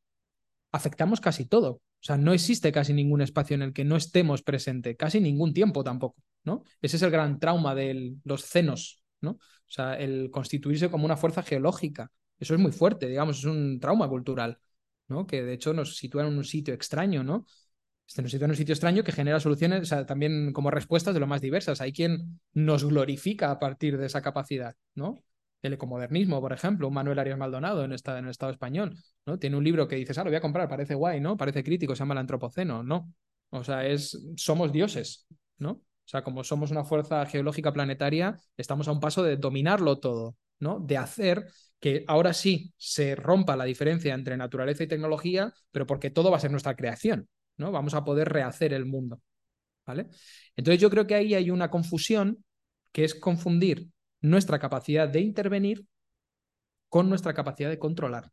afectamos casi todo. O sea, no existe casi ningún espacio en el que no estemos presentes, casi ningún tiempo tampoco, ¿no? Ese es el gran trauma de los cenos, ¿no? O sea, el constituirse como una fuerza geológica. Eso es muy fuerte, digamos, es un trauma cultural, ¿no? Que de hecho nos sitúa en un sitio extraño, ¿no? Este nos sitúa en un sitio extraño que genera soluciones, o sea, también como respuestas de lo más diversas. Hay quien nos glorifica a partir de esa capacidad, ¿no? El ecomodernismo, por ejemplo, Manuel Arias Maldonado en, esta, en el Estado español, ¿no? Tiene un libro que dices, ah, lo voy a comprar, parece guay, ¿no? Parece crítico, se llama El Antropoceno, ¿no? O sea, es, somos dioses, ¿no? O sea, como somos una fuerza geológica planetaria, estamos a un paso de dominarlo todo, ¿no? De hacer que ahora sí se rompa la diferencia entre naturaleza y tecnología, pero porque todo va a ser nuestra creación, ¿no? Vamos a poder rehacer el mundo, ¿vale? Entonces yo creo que ahí hay una confusión que es confundir nuestra capacidad de intervenir con nuestra capacidad de controlar.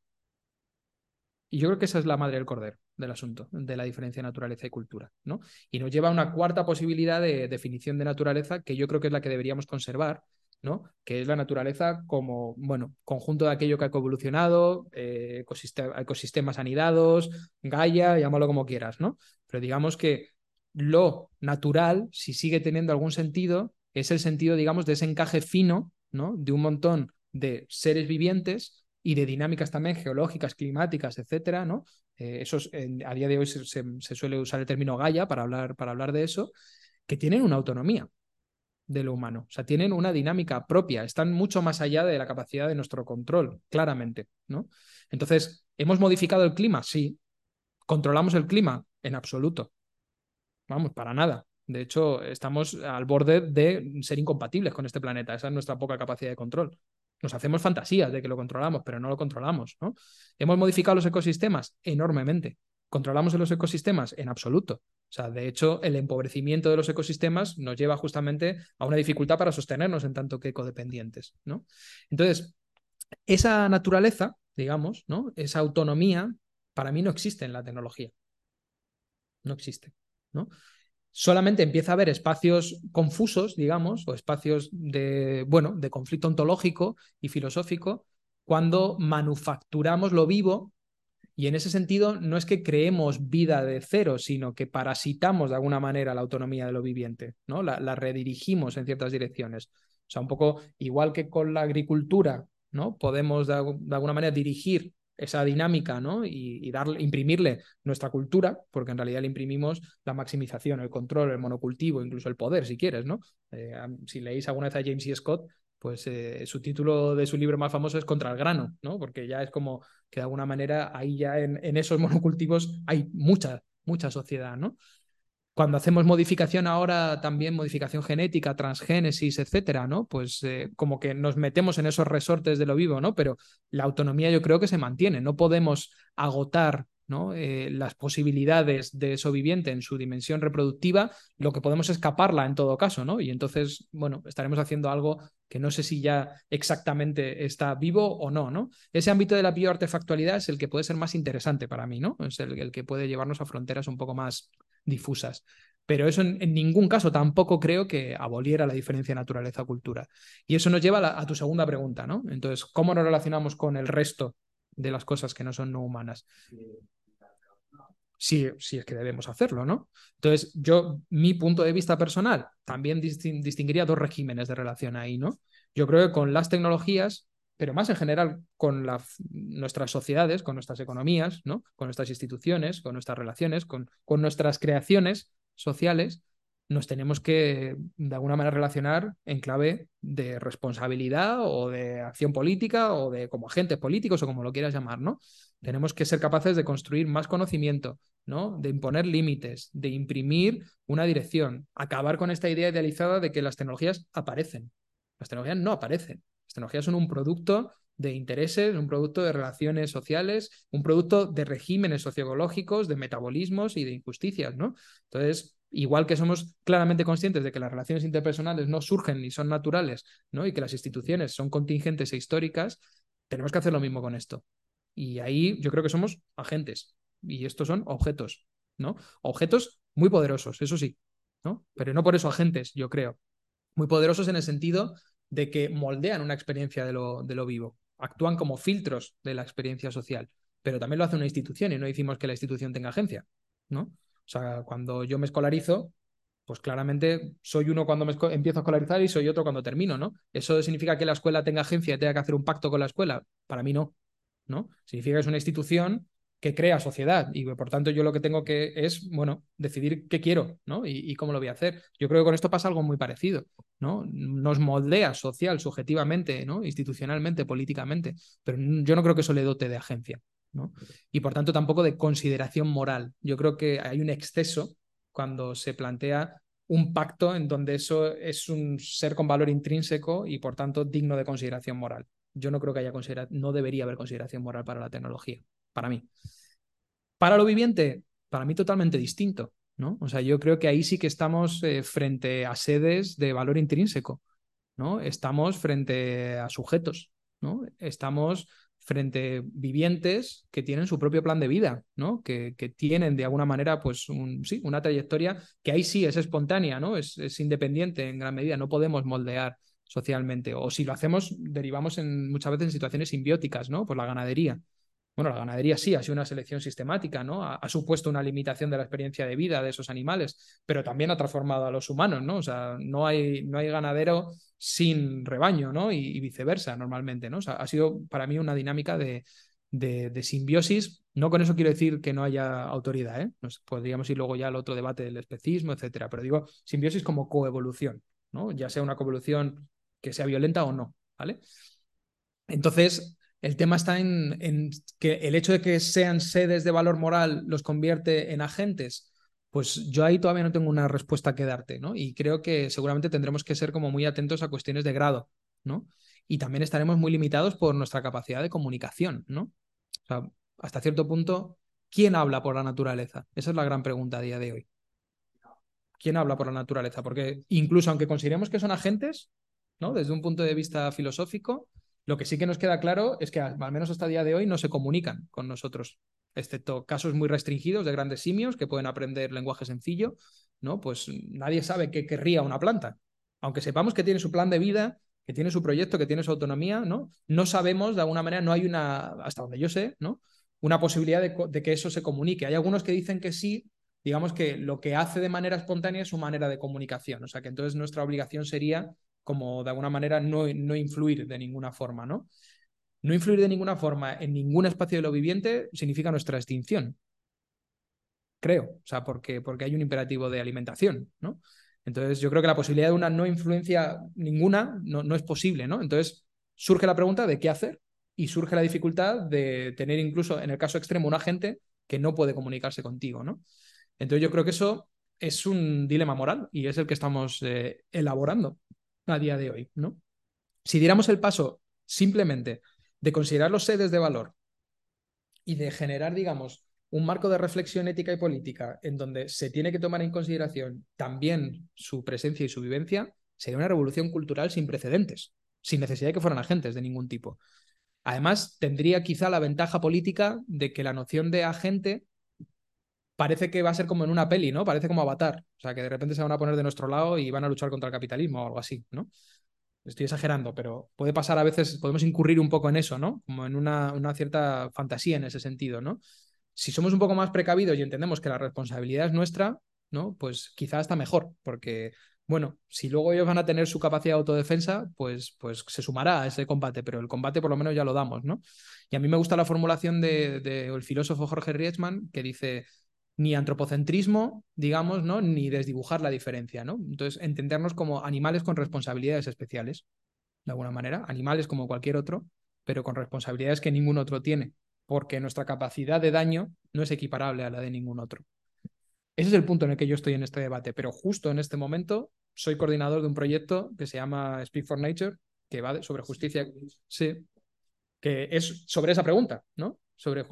Y yo creo que esa es la madre del cordero del asunto, de la diferencia de naturaleza y cultura. ¿no? Y nos lleva a una cuarta posibilidad de definición de naturaleza que yo creo que es la que deberíamos conservar, ¿no? que es la naturaleza como bueno, conjunto de aquello que ha evolucionado, eh, ecosistemas anidados, Gaia, llámalo como quieras, ¿no? Pero digamos que lo natural, si sigue teniendo algún sentido, es el sentido, digamos, de ese encaje fino, ¿no? De un montón de seres vivientes y de dinámicas también geológicas, climáticas, etcétera, ¿no? Eh, a día de hoy se, suele usar el término Gaia para hablar, para hablar de eso, que tienen una autonomía de lo humano, o sea, tienen una dinámica propia, están mucho más allá de la capacidad de nuestro control, claramente, ¿no? Entonces, ¿hemos modificado el clima? Sí. ¿Controlamos el clima? En absoluto. Vamos, para nada. De hecho, estamos al borde de ser incompatibles con este planeta. Esa es nuestra poca capacidad de control. Nos hacemos fantasías de que lo controlamos, pero no lo controlamos. ¿no? ¿Hemos modificado los ecosistemas? Enormemente. ¿Controlamos los ecosistemas? En absoluto. O sea, de hecho, el empobrecimiento de los ecosistemas nos lleva justamente a una dificultad para sostenernos en tanto que ecodependientes. ¿no? Entonces, esa naturaleza, digamos, ¿no? esa autonomía, para mí no existe en la tecnología. No existe. ¿no? Solamente empieza a haber espacios confusos, digamos, o espacios de, bueno, de conflicto ontológico y filosófico, cuando manufacturamos lo vivo y en ese sentido no es que creemos vida de cero, sino que parasitamos de alguna manera la autonomía de lo viviente, ¿no? La, la redirigimos en ciertas direcciones. O sea, un poco igual que con la agricultura, ¿no? Podemos de, de alguna manera dirigir esa dinámica ¿no? y, darle, imprimirle nuestra cultura, porque en realidad le imprimimos la maximización, el control, el monocultivo, incluso el poder, si quieres. ¿no? Eh, si leéis alguna vez a James E. Scott, pues eh, su título de su libro más famoso es Contra el grano, ¿no? porque ya es como que de alguna manera ahí ya en, en esos monocultivos hay mucha, mucha sociedad. ¿no? Cuando hacemos modificación ahora, también modificación genética, transgénesis, etcétera, ¿no? Pues eh, como que nos metemos en esos resortes de lo vivo, ¿no? Pero la autonomía yo creo que se mantiene. No podemos agotar ¿no? Eh, las posibilidades de eso viviente en su dimensión reproductiva, lo que podemos escaparla en todo caso, ¿no? Y entonces, bueno, estaremos haciendo algo que no sé si ya exactamente está vivo o no, ¿no? Ese ámbito de la bioartefactualidad es el que puede ser más interesante para mí, ¿no? Es el que puede llevarnos a fronteras un poco más difusas. Pero eso en, ningún caso tampoco creo que aboliera la diferencia naturaleza-cultura. Y eso nos lleva a, tu segunda pregunta, ¿no? Entonces, ¿cómo nos relacionamos con el resto de las cosas que no son no humanas? Si, si, es que debemos hacerlo, ¿no? Entonces, yo, mi punto de vista personal, también distinguiría dos regímenes de relación ahí, ¿no? Yo creo que con las tecnologías pero más en general con nuestras sociedades, con nuestras economías, ¿no? con nuestras instituciones, con nuestras relaciones, con, con nuestras creaciones sociales, nos tenemos que, de alguna manera, relacionar en clave de responsabilidad o de acción política o de como agentes políticos o como lo quieras llamar, ¿no? Tenemos que ser capaces de construir más conocimiento, ¿no? De imponer límites, de imprimir una dirección, acabar con esta idea idealizada de que las tecnologías aparecen. Las tecnologías no aparecen. Las tecnologías son un producto de intereses, un producto de relaciones sociales, un producto de regímenes sociológicos, de metabolismos y de injusticias, ¿no? Entonces, igual que somos claramente conscientes de que las relaciones interpersonales no surgen ni son naturales, ¿no? Y que las instituciones son contingentes e históricas, tenemos que hacer lo mismo con esto. Y ahí yo creo que somos agentes y estos son objetos, ¿no? Objetos muy poderosos, eso sí, ¿no? Pero no por eso agentes, yo creo. Muy poderosos en el sentido de que moldean una experiencia de lo, de lo vivo, actúan como filtros de la experiencia social, pero también lo hace una institución y no decimos que la institución tenga agencia, ¿no? O sea, cuando yo me escolarizo, pues claramente soy uno cuando me empiezo a escolarizar y soy otro cuando termino, ¿no? ¿Eso significa que la escuela tenga agencia y tenga que hacer un pacto con la escuela? Para mí no, ¿no? Significa que es una institución que crea sociedad y por tanto yo lo que tengo que es, bueno, decidir qué quiero, ¿no? Y, cómo lo voy a hacer. Yo creo que con esto pasa algo muy parecido, ¿no? Nos moldea social, subjetivamente, ¿no? Institucionalmente, políticamente, pero yo no creo que eso le dote de agencia. Y por tanto tampoco de consideración moral. Yo creo que hay un exceso cuando se plantea un pacto en donde eso es un ser con valor intrínseco y por tanto digno de consideración moral. Yo no creo que haya consideración, no debería haber consideración moral para la tecnología, para mí. Para lo viviente, para mí totalmente distinto, ¿no? O sea, yo creo que ahí sí que estamos eh, frente a sedes de valor intrínseco, ¿no? Estamos frente a sujetos, ¿no? Estamos frente vivientes que tienen su propio plan de vida, ¿no? Que, que tienen de alguna manera, pues, sí, una trayectoria que ahí sí es espontánea, ¿no? Es, es, independiente en gran medida, no podemos moldear socialmente. O si lo hacemos, derivamos en, muchas veces en situaciones simbióticas, ¿no? Por la ganadería. Bueno, la ganadería sí ha sido una selección sistemática, ¿no? Ha, supuesto una limitación de la experiencia de vida de esos animales, pero también ha transformado a los humanos, ¿no? O sea, no hay, no hay ganadero sin rebaño, ¿no? Y, viceversa, normalmente, ¿no? Ha sido para mí una dinámica de, de, simbiosis. No con eso quiero decir que no haya autoridad, ¿eh? Podríamos ir luego ya al otro debate del especismo, etcétera, pero digo simbiosis como coevolución, ¿no? Ya sea una coevolución que sea violenta o no, ¿vale? Entonces, el tema está en, que el hecho de que sean sedes de valor moral los convierte en agentes. Pues yo ahí todavía no tengo una respuesta que darte, ¿no? Y creo que seguramente tendremos que ser como muy atentos a cuestiones de grado, ¿no? Y también estaremos muy limitados por nuestra capacidad de comunicación, ¿no? O sea, hasta cierto punto, ¿quién habla por la naturaleza? Esa es la gran pregunta a día de hoy. ¿Quién habla por la naturaleza? Porque incluso aunque consideremos que son agentes, ¿no? Desde un punto de vista filosófico, lo que sí que nos queda claro es que al menos hasta el día de hoy no se comunican con nosotros, excepto casos muy restringidos de grandes simios que pueden aprender lenguaje sencillo, ¿no? Pues nadie sabe qué querría una planta. Aunque sepamos que tiene su plan de vida, que tiene su proyecto, que tiene su autonomía, ¿no? No sabemos, de alguna manera, no hay una, hasta donde yo sé, ¿no? Una posibilidad de, de que eso se comunique. Hay algunos que dicen que sí, digamos que lo que hace de manera espontánea es su manera de comunicación. O sea que entonces nuestra obligación sería como de alguna manera no, no influir de ninguna forma, ¿no? No influir de ninguna forma en ningún espacio de lo viviente significa nuestra extinción. Creo, o sea, porque, porque hay un imperativo de alimentación, ¿no? Entonces, yo creo que la posibilidad de una no influencia ninguna no, no es posible, ¿no? Entonces, surge la pregunta de qué hacer y surge la dificultad de tener incluso, en el caso extremo, un agente que no puede comunicarse contigo, ¿no? Entonces, yo creo que eso es un dilema moral y es el que estamos eh, elaborando a día de hoy, ¿no? Si diéramos el paso simplemente de considerar los sedes de valor y de generar, digamos, un marco de reflexión ética y política en donde se tiene que tomar en consideración también su presencia y su vivencia, sería una revolución cultural sin precedentes, sin necesidad de que fueran agentes de ningún tipo. Además, tendría quizá la ventaja política de que la noción de agente parece que va a ser como en una peli, ¿no? Parece como Avatar. O sea, que de repente se van a poner de nuestro lado y van a luchar contra el capitalismo o algo así, ¿no? Estoy exagerando, pero puede pasar a veces, podemos incurrir un poco en eso, ¿no? Como en una, cierta fantasía en ese sentido, ¿no? Si somos un poco más precavidos y entendemos que la responsabilidad es nuestra, ¿no? Pues quizá está mejor, porque, bueno, si luego ellos van a tener su capacidad de autodefensa, pues, pues se sumará a ese combate, pero el combate por lo menos ya lo damos, ¿no? Y a mí me gusta la formulación del de, de, filósofo Jorge Rietzmann, que dice, ni antropocentrismo, digamos, ¿no? Ni desdibujar la diferencia, ¿no? Entonces, entendernos como animales con responsabilidades especiales, de alguna manera, animales como cualquier otro, pero con responsabilidades que ningún otro tiene, porque nuestra capacidad de daño no es equiparable a la de ningún otro. Ese es el punto en el que yo estoy en este debate, pero justo en este momento soy coordinador de un proyecto que se llama Speak for Nature, que va sobre justicia, sí, que es sobre esa pregunta, ¿no? Sobre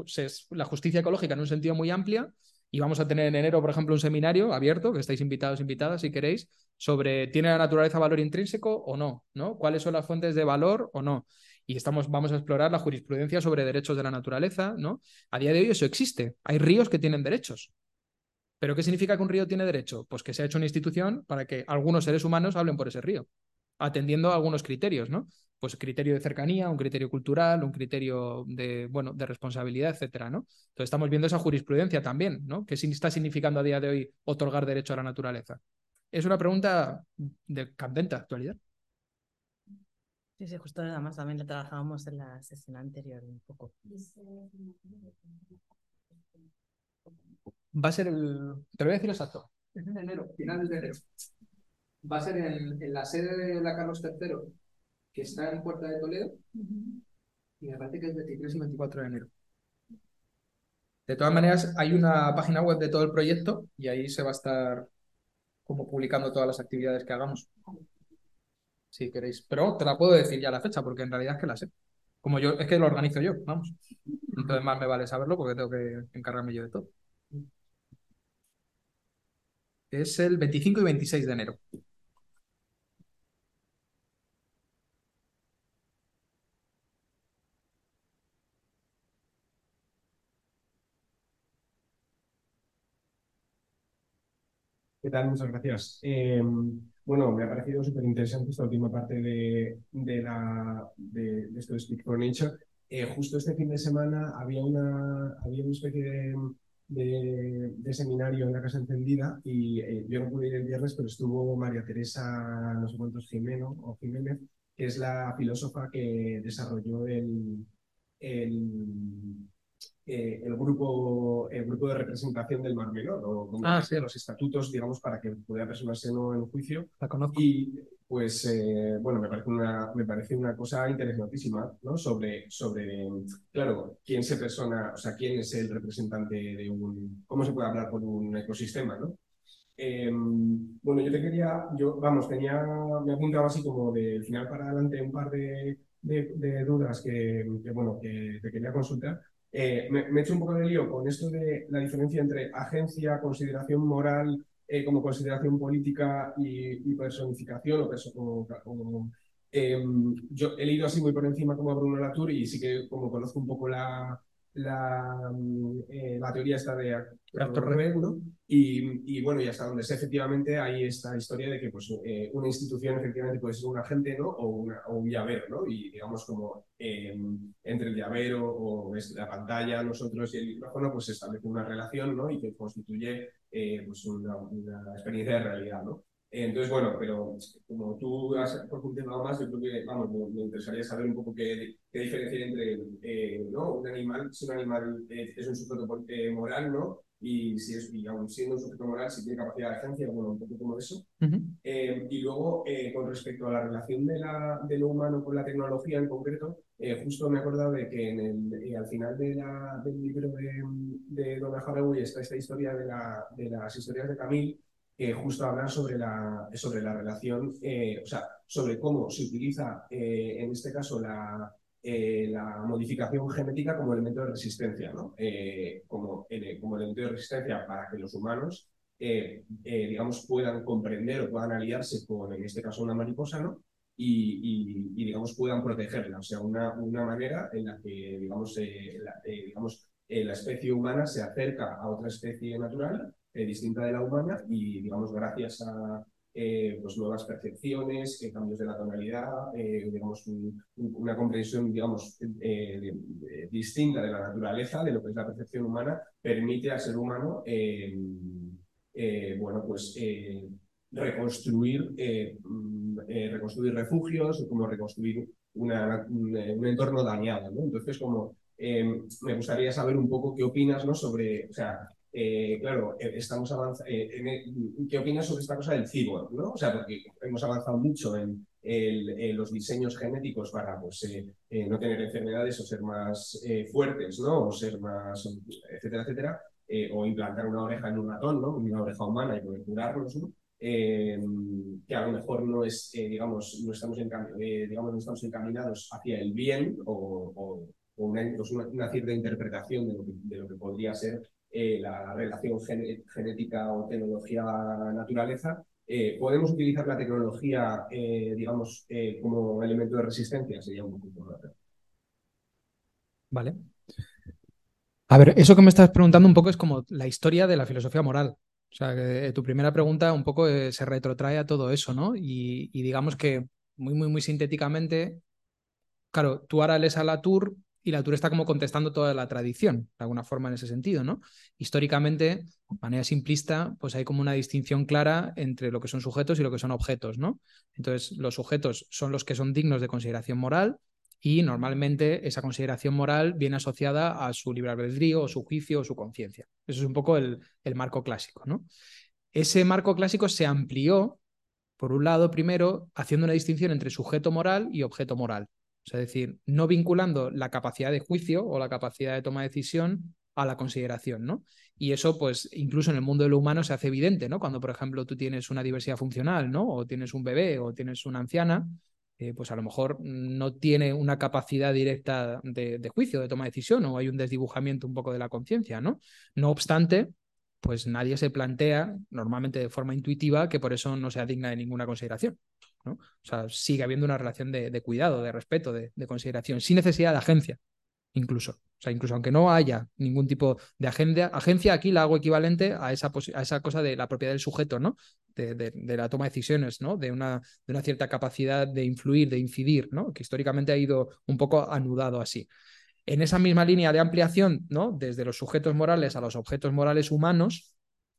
la justicia ecológica en un sentido muy amplia. Y vamos a tener en enero, por ejemplo, un seminario abierto, que estáis invitados, invitadas, si queréis, sobre ¿tiene la naturaleza valor intrínseco o no? ¿no? ¿Cuáles son las fuentes de valor o no? Y estamos, vamos a explorar la jurisprudencia sobre derechos de la naturaleza, ¿no? A día de hoy eso existe. Hay ríos que tienen derechos. ¿Pero qué significa que un río tiene derecho? Pues que se ha hecho una institución para que algunos seres humanos hablen por ese río, atendiendo a algunos criterios, ¿no? Pues criterio de cercanía, un criterio cultural, un criterio de, bueno, de responsabilidad, etcétera, ¿no? Entonces estamos viendo esa jurisprudencia también, ¿no? ¿Qué está significando a día de hoy otorgar derecho a la naturaleza? Es una pregunta de candente actualidad. Sí, sí, justo además también lo trabajábamos en la sesión anterior un poco va a ser el. Te lo voy a decir exacto. Es en enero, finales de enero. Va a ser en, la sede de la Carlos III, que está en Puerta de Toledo. Y me parece que es 23 y 24 de enero. De todas maneras, hay una página web de todo el proyecto y ahí se va a estar como publicando todas las actividades que hagamos. Si queréis. Pero te la puedo decir ya la fecha, porque en realidad es que la sé. Como yo, es que lo organizo yo, vamos. Entonces más me vale saberlo porque tengo que encargarme yo de todo es el 25 y 26 de enero. ¿Qué tal? Muchas gracias. Eh, bueno, me ha parecido súper interesante esta última parte de, la, de, esto de Speak for Nature. Eh, justo este fin de semana había una, había una especie de, de, seminario en la Casa Encendida y eh, yo no pude ir el viernes, pero estuvo María Teresa, no sé cuántos, Jimeno o Jiménez, que es la filósofa que desarrolló el, el, eh, el, grupo, el grupo de representación del Mar Menor, o ah, los estatutos, digamos, para que pudiera personarse no en juicio. La conozco. Y pues, eh, bueno, me parece, una, me parece una cosa interesantísima, ¿no? Sobre, sobre, claro, quién se persona, o sea, quién es el representante de un, cómo se puede hablar por un ecosistema, ¿no? Em, bueno, yo te quería, yo, vamos, tenía, me apuntaba así como del final para adelante un par de, de, dudas que, que, bueno, que te quería consultar. Eh, me, he hecho un poco de lío con esto de la diferencia entre agencia, consideración moral, eh, como consideración política y, personificación o perso em, yo he leído así muy por encima como Bruno Latour y sí que como conozco un poco la, la, mm, eh, la teoría está de actor ¿no? Y, y, bueno, y hasta donde sé, efectivamente hay esta historia de que pues, eh, una institución efectivamente puede ser un agente ¿no? o, una, o un llavero, ¿no? Y digamos como em, entre el llavero o la pantalla, nosotros y el micrófono, pues se establece una relación ¿no? y que constituye eh, pues una, una, experiencia de realidad, ¿no? Entonces, bueno, pero como tú has profundizado más, yo creo que, vamos, me, interesaría saber un poco qué, qué diferencia entre, eh, ¿no? Un animal, si un animal es un sujeto eh, moral, ¿no? Y si es, y aún siendo un sujeto moral, si tiene capacidad de agencia, bueno, un poco como eso. Eh, y luego, con respecto a la relación de, la, de lo humano con la tecnología en concreto, justo me he acordado de que en el, al final de la, del libro de, de Donna Haraway está esta historia de, la, de las historias de Camille, que justo hablar sobre la, sobre la relación, eh, o sea, sobre cómo se utiliza, eh, en este caso, la, eh, la modificación genética como elemento de resistencia, ¿no? como, como elemento de resistencia para que los humanos, digamos, puedan comprender o puedan aliarse con, en este caso, una mariposa, ¿no? Y, y, digamos, puedan protegerla. O sea, una, una manera en la que, digamos, digamos la especie humana se acerca a otra especie natural eh, distinta de la humana y, digamos, gracias a eh, pues nuevas percepciones, eh, cambios de la tonalidad, digamos, una comprensión, digamos, distinta de la naturaleza, de lo que es la percepción humana, permite al ser humano, bueno, pues reconstruir, mm, reconstruir refugios, como reconstruir un, entorno dañado, ¿no? Entonces, como me gustaría saber un poco qué opinas, ¿no? Sobre, o sea, eh, claro, eh, estamos avanzando. ¿Qué opinas sobre esta cosa del cyborg? ¿no? O sea, porque hemos avanzado mucho en, los diseños genéticos para pues, no tener enfermedades o ser más fuertes, ¿no? O ser más, etcétera, etcétera. o implantar una oreja en un ratón, ¿no? Una oreja humana y poder curarlos, ¿no? que a lo mejor no es, digamos, no estamos, digamos, no estamos encaminados hacia el bien o, pues una, cierta interpretación de lo que, de lo que podría ser eh, la relación genética o tecnología-naturaleza, eh, ¿podemos utilizar la tecnología, eh, digamos, como elemento de resistencia? Sería un poco Vale. A ver, eso que me estás preguntando un poco es como la historia de la filosofía moral. O sea, tu primera pregunta un poco se retrotrae a todo eso, ¿no? Y, y, digamos que muy, muy, muy sintéticamente, claro, tú ahora lees a Latour y la Tour está como contestando toda la tradición, de alguna forma en ese sentido, ¿no? Históricamente, de manera simplista, pues hay como una distinción clara entre lo que son sujetos y lo que son objetos, ¿no? Entonces, los sujetos son los que son dignos de consideración moral y normalmente esa consideración moral viene asociada a su libre albedrío, o su juicio o su conciencia. Eso es un poco el, el marco clásico, ¿no? Ese marco clásico se amplió, por un lado, primero, haciendo una distinción entre sujeto moral y objeto moral es decir, no vinculando la capacidad de juicio o la capacidad de toma de decisión a la consideración, ¿no? Y eso, pues, incluso en el mundo de lo humano se hace evidente, ¿no? Cuando, por ejemplo, tú tienes una diversidad funcional, ¿no? O tienes un bebé o tienes una anciana, eh, pues a lo mejor no tiene una capacidad directa de, de, juicio, de toma de decisión, o hay un desdibujamiento un poco de la conciencia, ¿no? No obstante, pues nadie se plantea, normalmente de forma intuitiva, que por eso no sea digna de ninguna consideración. O sea, sigue habiendo una relación de, cuidado, de respeto, de, consideración, sin necesidad de agencia, incluso. O sea, incluso aunque no haya ningún tipo de agencia, agencia aquí la hago equivalente a esa, a esa cosa de la propiedad del sujeto, ¿no? De, la toma de decisiones, ¿no? De una, de una cierta capacidad de influir, de incidir, ¿no? Que históricamente ha ido un poco anudado así. En esa misma línea de ampliación, ¿no? Desde los sujetos morales a los objetos morales humanos,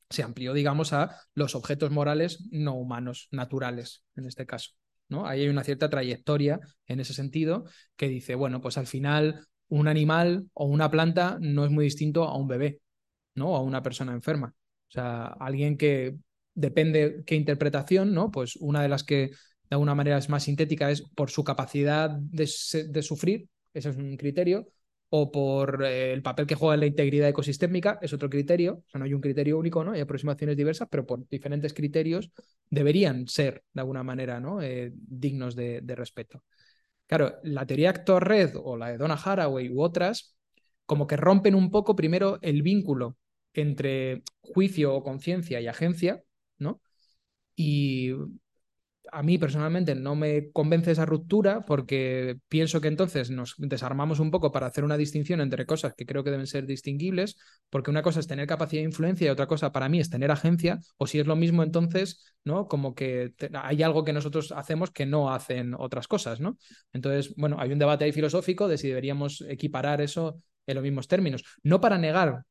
se amplió, digamos, a los objetos morales no humanos, naturales, en este caso. ¿no? Ahí hay una cierta trayectoria en ese sentido que dice, bueno, pues al final un animal o una planta no es muy distinto a un bebé, ¿no? A una persona enferma. O sea, alguien que depende qué interpretación, ¿no? Pues una de las que de alguna manera es más sintética es por su capacidad de, de sufrir, ese es un criterio, o por eh, el papel que juega en la integridad ecosistémica, es otro criterio, o sea, no hay un criterio único, ¿no? Hay aproximaciones diversas, pero por diferentes criterios deberían ser, de alguna manera, ¿no? Eh, dignos de, respeto. Claro, la teoría actor-red o la de Donna Haraway u otras, como que rompen un poco primero el vínculo entre juicio o conciencia y agencia, ¿no? Y a mí personalmente no me convence esa ruptura porque pienso que entonces nos desarmamos un poco para hacer una distinción entre cosas que creo que deben ser distinguibles, porque una cosa es tener capacidad de influencia y otra cosa para mí es tener agencia, o si es lo mismo entonces, ¿no? Como que hay algo que nosotros hacemos que no hacen otras cosas, ¿no? Entonces, bueno, hay un debate ahí filosófico de si deberíamos equiparar eso en los mismos términos, no para negar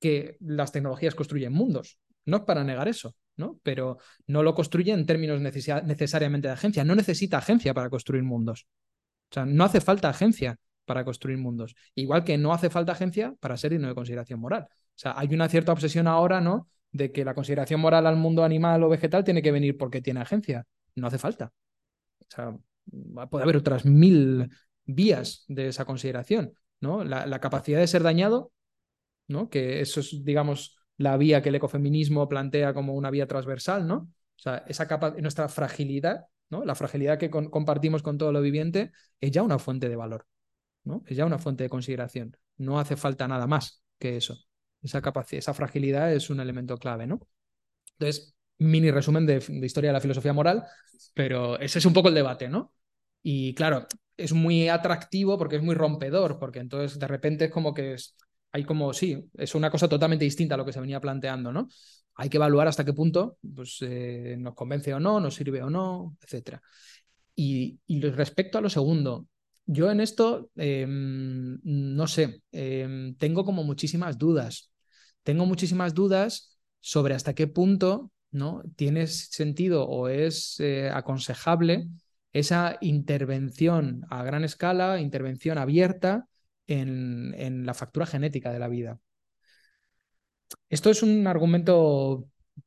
que las tecnologías construyen mundos, no para negar eso, ¿no? Pero no lo construye en términos necesariamente de agencia. No necesita agencia para construir mundos. O sea, no hace falta agencia para construir mundos. Igual que no hace falta agencia para ser digno de consideración moral. O sea, hay una cierta obsesión ahora, ¿no? De que la consideración moral al mundo animal o vegetal tiene que venir porque tiene agencia. No hace falta. O sea, puede haber otras mil vías de esa consideración, ¿no? La, la capacidad de ser dañado, ¿no? Que eso es, digamos, la vía que el ecofeminismo plantea como una vía transversal, ¿no? O sea, esa capa nuestra fragilidad, ¿no? La fragilidad que compartimos con todo lo viviente es ya una fuente de valor, ¿no? Es ya una fuente de consideración. No hace falta nada más que eso. Esa capacidad, esa fragilidad es un elemento clave, ¿no? Entonces, mini resumen de, de historia de la filosofía moral, pero ese es un poco el debate, ¿no? Y claro, es muy atractivo porque es muy rompedor, porque entonces de repente es como que es, hay como, sí, es una cosa totalmente distinta a lo que se venía planteando, ¿no? Hay que evaluar hasta qué punto pues, eh, nos convence o no, nos sirve o no, etc. Y, respecto a lo segundo, yo en esto, em, no sé, em, tengo como muchísimas dudas. Tengo muchísimas dudas sobre hasta qué punto ¿no? tiene sentido o es eh, aconsejable esa intervención a gran escala, intervención abierta en, la factura genética de la vida. Esto es un argumento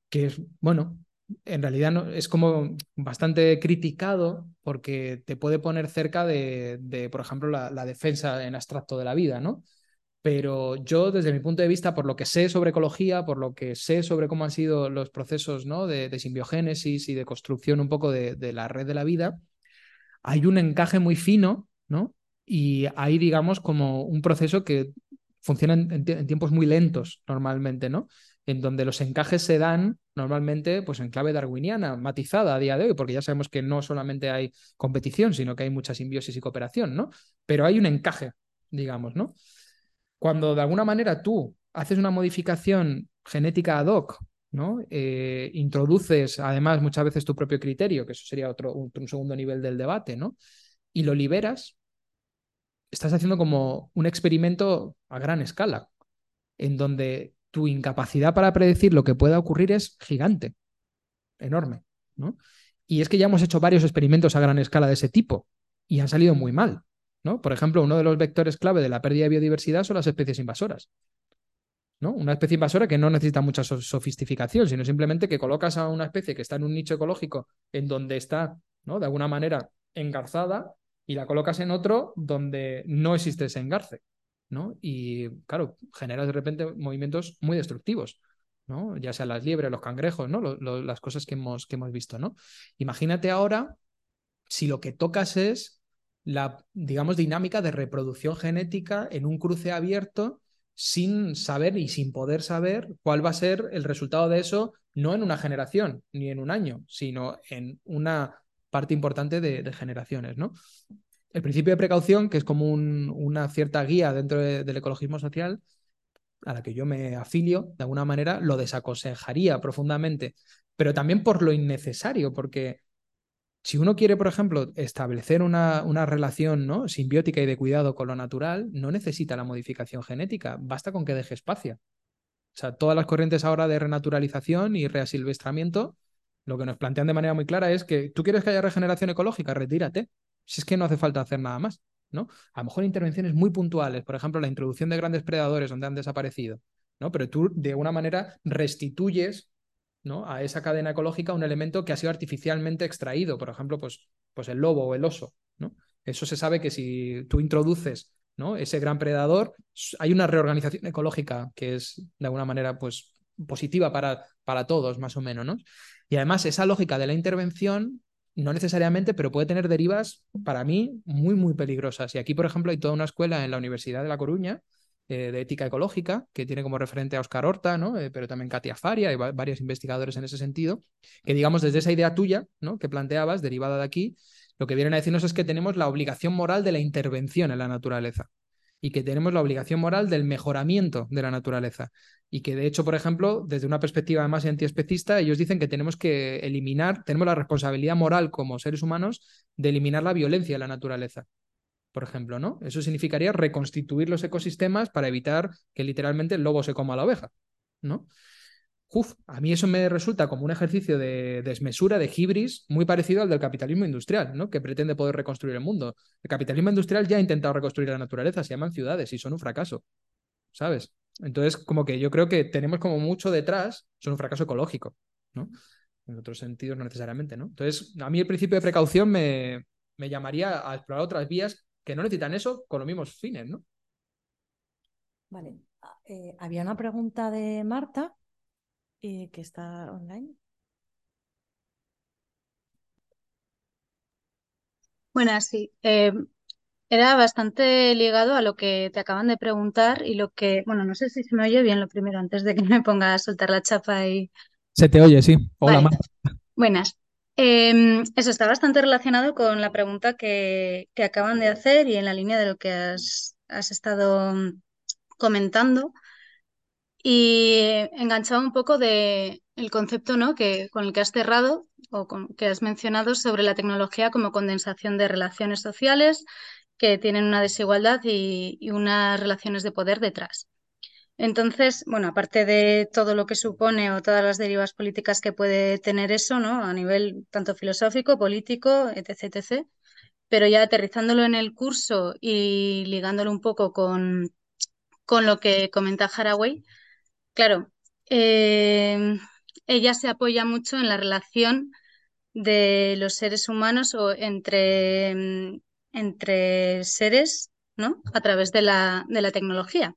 que es, bueno, en realidad no, es como bastante criticado porque te puede poner cerca de, por ejemplo, la, defensa en abstracto de la vida, ¿no? Pero yo, desde mi punto de vista, por lo que sé sobre ecología, por lo que sé sobre cómo han sido los procesos ¿no? de, simbiogénesis y de construcción un poco de, la red de la vida, hay un encaje muy fino, ¿no? Y hay, digamos, como un proceso que funciona en, tiempos muy lentos normalmente, ¿no? en donde los encajes se dan normalmente pues en clave darwiniana, matizada a día de hoy, porque ya sabemos que no solamente hay competición, sino que hay mucha simbiosis y cooperación, ¿no? Pero hay un encaje, digamos, ¿no? Cuando de alguna manera tú haces una modificación genética ad hoc, ¿no? Eh, introduces además muchas veces tu propio criterio, que eso sería otro, un, un segundo nivel del debate, ¿no? Y lo liberas, estás haciendo como un experimento a gran escala, en donde tu incapacidad para predecir lo que pueda ocurrir es gigante, enorme, ¿no? Y es que ya hemos hecho varios experimentos a gran escala de ese tipo y han salido muy mal, ¿no? Por ejemplo, uno de los vectores clave de la pérdida de biodiversidad son las especies invasoras. ¿no? Una especie invasora que no necesita mucha sofisticación, sino simplemente que colocas a una especie que está en un nicho ecológico en donde está, ¿no? De alguna manera engarzada y la colocas en otro donde no existe ese engarce. ¿no? Y claro, genera de repente movimientos muy destructivos, ¿no? Ya sean las liebres, los cangrejos, ¿no? Las cosas que hemos, que hemos visto, ¿no? Imagínate ahora si lo que tocas es la, digamos, dinámica de reproducción genética en un cruce abierto sin saber y sin poder saber cuál va a ser el resultado de eso, no en una generación ni en un año, sino en una parte importante de, generaciones, ¿no? el principio de precaución, que es como un, una cierta guía dentro de, del ecologismo social, a la que yo me afilio, de alguna manera, lo desaconsejaría profundamente, pero también por lo innecesario, porque si uno quiere, por ejemplo, establecer una, una relación ¿no? simbiótica y de cuidado con lo natural, no necesita la modificación genética, basta con que deje espacio. O sea, todas las corrientes ahora de renaturalización y reasilvestramiento, lo que nos plantean de manera muy clara es que tú quieres que haya regeneración ecológica, retírate. Si es que no hace falta hacer nada más, ¿no? A lo mejor intervenciones muy puntuales, por ejemplo, la introducción de grandes predadores donde han desaparecido, ¿no? Pero tú de alguna manera restituyes ¿no? a esa cadena ecológica un elemento que ha sido artificialmente extraído, por ejemplo, pues, pues el lobo o el oso, ¿no? Eso se sabe que si tú introduces ¿no? ese gran predador, hay una reorganización ecológica que es de alguna manera pues, positiva para, para todos, más o menos. ¿no? Y además esa lógica de la intervención no necesariamente, pero puede tener derivas para mí muy, muy peligrosas. Y aquí, por ejemplo, hay toda una escuela en la Universidad de La Coruña eh, de ética ecológica, que tiene como referente a Oscar Horta, ¿no? Eh, pero también Katia Faria y varios investigadores en ese sentido, que digamos desde esa idea tuya ¿no? que planteabas, derivada de aquí, lo que vienen a decirnos es que tenemos la obligación moral de la intervención en la naturaleza y que tenemos la obligación moral del mejoramiento de la naturaleza. Y que de hecho, por ejemplo, desde una perspectiva más antiespecista, ellos dicen que tenemos que eliminar, tenemos la responsabilidad moral como seres humanos de eliminar la violencia de la naturaleza. Por ejemplo, ¿no? Eso significaría reconstituir los ecosistemas para evitar que literalmente el lobo se coma a la oveja, ¿no? Uf, a mí eso me resulta como un ejercicio de desmesura, de hibris, muy parecido al del capitalismo industrial, ¿no? que pretende poder reconstruir el mundo. El capitalismo industrial ya ha intentado reconstruir la naturaleza, se llaman ciudades y son un fracaso, ¿sabes? Entonces, como que yo creo que tenemos como mucho detrás, son un fracaso ecológico, ¿no? En otros sentidos no necesariamente, ¿no? Entonces, a mí el principio de precaución me, me llamaría a explorar otras vías que no necesitan eso con los mismos fines, ¿no? Vale. Eh, había una pregunta de Marta eh, que está online. Buenas, sí. Eh, era bastante ligado a lo que te acaban de preguntar y lo que, bueno, no sé si se me oye bien lo primero antes de que me ponga a soltar la chapa y... Se te oye, sí. Hola, vale. Buenas. Eh, eso está bastante relacionado con la pregunta que, que, acaban de hacer y en la línea de lo que has, has estado comentando. Y enganchaba un poco de el concepto ¿no? que, con el que has cerrado o con, que has mencionado sobre la tecnología como condensación de relaciones sociales que tienen una desigualdad y, y unas relaciones de poder detrás. Entonces, bueno, aparte de todo lo que supone o todas las derivas políticas que puede tener eso, ¿no? A nivel tanto filosófico, político, etc., etc., pero ya aterrizándolo en el curso y ligándolo un poco con, con lo que comenta Haraway, claro, eh, ella se apoya mucho en la relación de los seres humanos o entre, mm, entre seres, ¿no? A través de la, de la tecnología.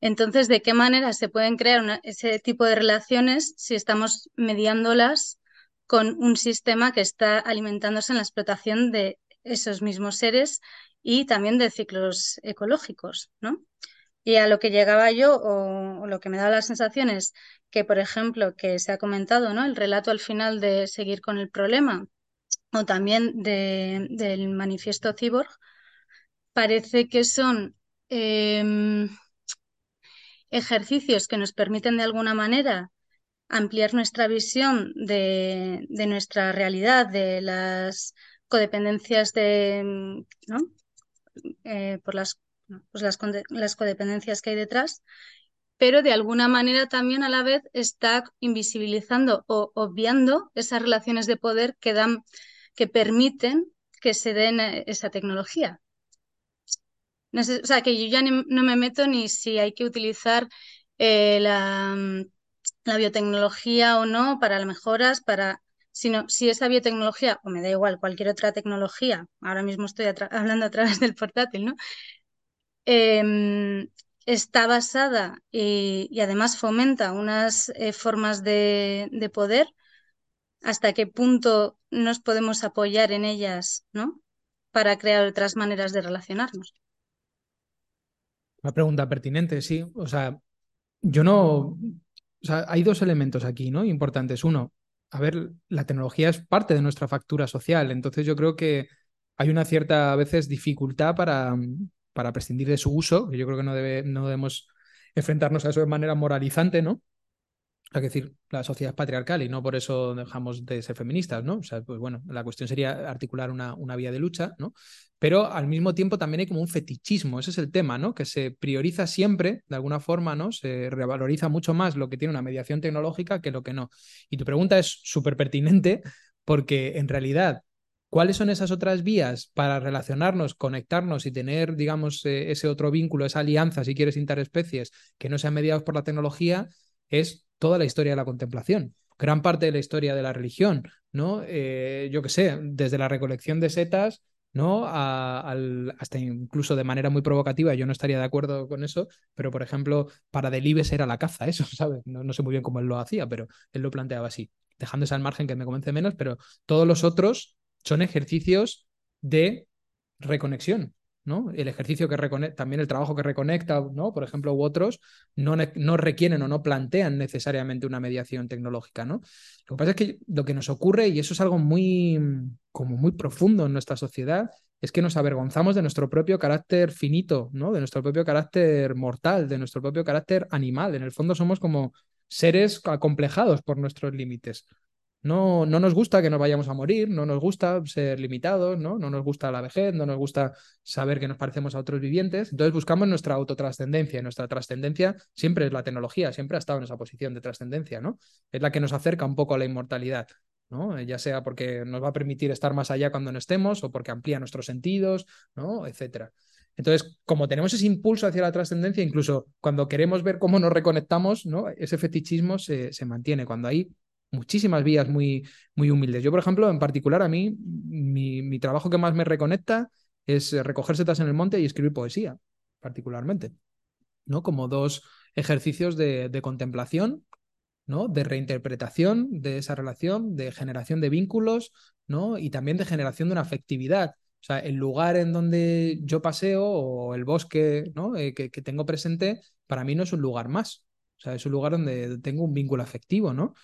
Entonces, ¿de qué manera se pueden crear ese tipo de relaciones si estamos mediándolas con un sistema que está alimentándose en la explotación de esos mismos seres y también de ciclos ecológicos, ¿no? Y a lo que llegaba yo, o, lo que me da la sensación es que, por ejemplo, que se ha comentado, ¿no? El relato al final de seguir con el problema, o también del manifiesto Cyborg, parece que son em, ejercicios que nos permiten de alguna manera ampliar nuestra visión de, nuestra realidad, de las codependencias de, ¿no? Eh, por las, pues las, las, codependencias que hay detrás, pero de alguna manera también a la vez está invisibilizando o obviando esas relaciones de poder que dan, que permiten que se den eh, esa tecnología. No o sea, que yo ya no me meto ni si hay que utilizar eh, la, la, biotecnología o no para las mejoras, para, sino si esa biotecnología, o me da igual, cualquier otra tecnología, ahora mismo estoy hablando a través del portátil, ¿no? Em, está basada y, además fomenta unas eh, formas de, de, poder, hasta qué punto nos podemos apoyar en ellas, ¿no? Para crear otras maneras de relacionarnos. Una pregunta pertinente, sí. O sea, yo no. O sea, hay dos elementos aquí, ¿no? Importantes. Uno, a ver, la tecnología es parte de nuestra factura social. Entonces, yo creo que hay una cierta, a veces, dificultad para, para prescindir de su uso. yo creo que no, debe, no debemos enfrentarnos a eso de manera moralizante, ¿no? Es decir, la sociedad es patriarcal y no por eso dejamos de ser feministas, ¿no? O sea, pues bueno, la cuestión sería articular una, una vía de lucha, ¿no? Pero al mismo tiempo también hay como un fetichismo, ese es el tema, ¿no? Que se prioriza siempre, de alguna forma, ¿no? Se revaloriza mucho más lo que tiene una mediación tecnológica que lo que no. Y tu pregunta es súper pertinente porque en realidad ¿Cuáles son esas otras vías para relacionarnos, conectarnos y tener, digamos, eh, ese otro vínculo, esa alianza, si quieres, interespecies, que no sean mediados por la tecnología? Es toda la historia de la contemplación, gran parte de la historia de la religión, ¿no? Eh, yo qué sé, desde la recolección de setas, ¿no? hasta incluso de manera muy provocativa, yo no estaría de acuerdo con eso, pero por ejemplo, para Delibes era la caza, eso, ¿sabes? No, sé muy bien cómo él lo hacía, pero él lo planteaba así, dejándose al margen que me convence menos, pero todos los otros son ejercicios de reconexión, ¿no? El ejercicio que reconecta, también el trabajo que reconecta, ¿no? Por ejemplo, u otros, no, no, requieren o no plantean necesariamente una mediación tecnológica, ¿no? Lo que pasa es que lo que nos ocurre, y eso es algo muy, como muy profundo en nuestra sociedad, es que nos avergonzamos de nuestro propio carácter finito, ¿no? De nuestro propio carácter mortal, de nuestro propio carácter animal. En el fondo somos como seres acomplejados por nuestros límites. No, no nos gusta que nos vayamos a morir, no nos gusta ser limitados, ¿no? no nos gusta la vejez, no nos gusta saber que nos parecemos a otros vivientes. Entonces buscamos nuestra autotrascendencia. Nuestra trascendencia siempre es la tecnología, siempre ha estado en esa posición de trascendencia, ¿no? Es la que nos acerca un poco a la inmortalidad. ¿no? Ya sea porque nos va a permitir estar más allá cuando no estemos o porque amplía nuestros sentidos, ¿no? Entonces, como tenemos ese impulso hacia la trascendencia, incluso cuando queremos ver cómo nos reconectamos, ¿no? ese fetichismo se, se mantiene. Cuando hay muchísimas vías muy, muy humildes. Yo, por ejemplo, en particular, a mí, mi, trabajo que más me reconecta es recoger setas en el monte y escribir poesía, particularmente, ¿no? Como dos ejercicios de, contemplación, ¿no? De reinterpretación de esa relación, de generación de vínculos, ¿no? Y también de generación de una afectividad. O sea, el lugar en donde yo paseo o el bosque ¿no? Eh, que, que, tengo presente, para mí no es un lugar más. O sea, es un lugar donde tengo un vínculo afectivo, ¿no?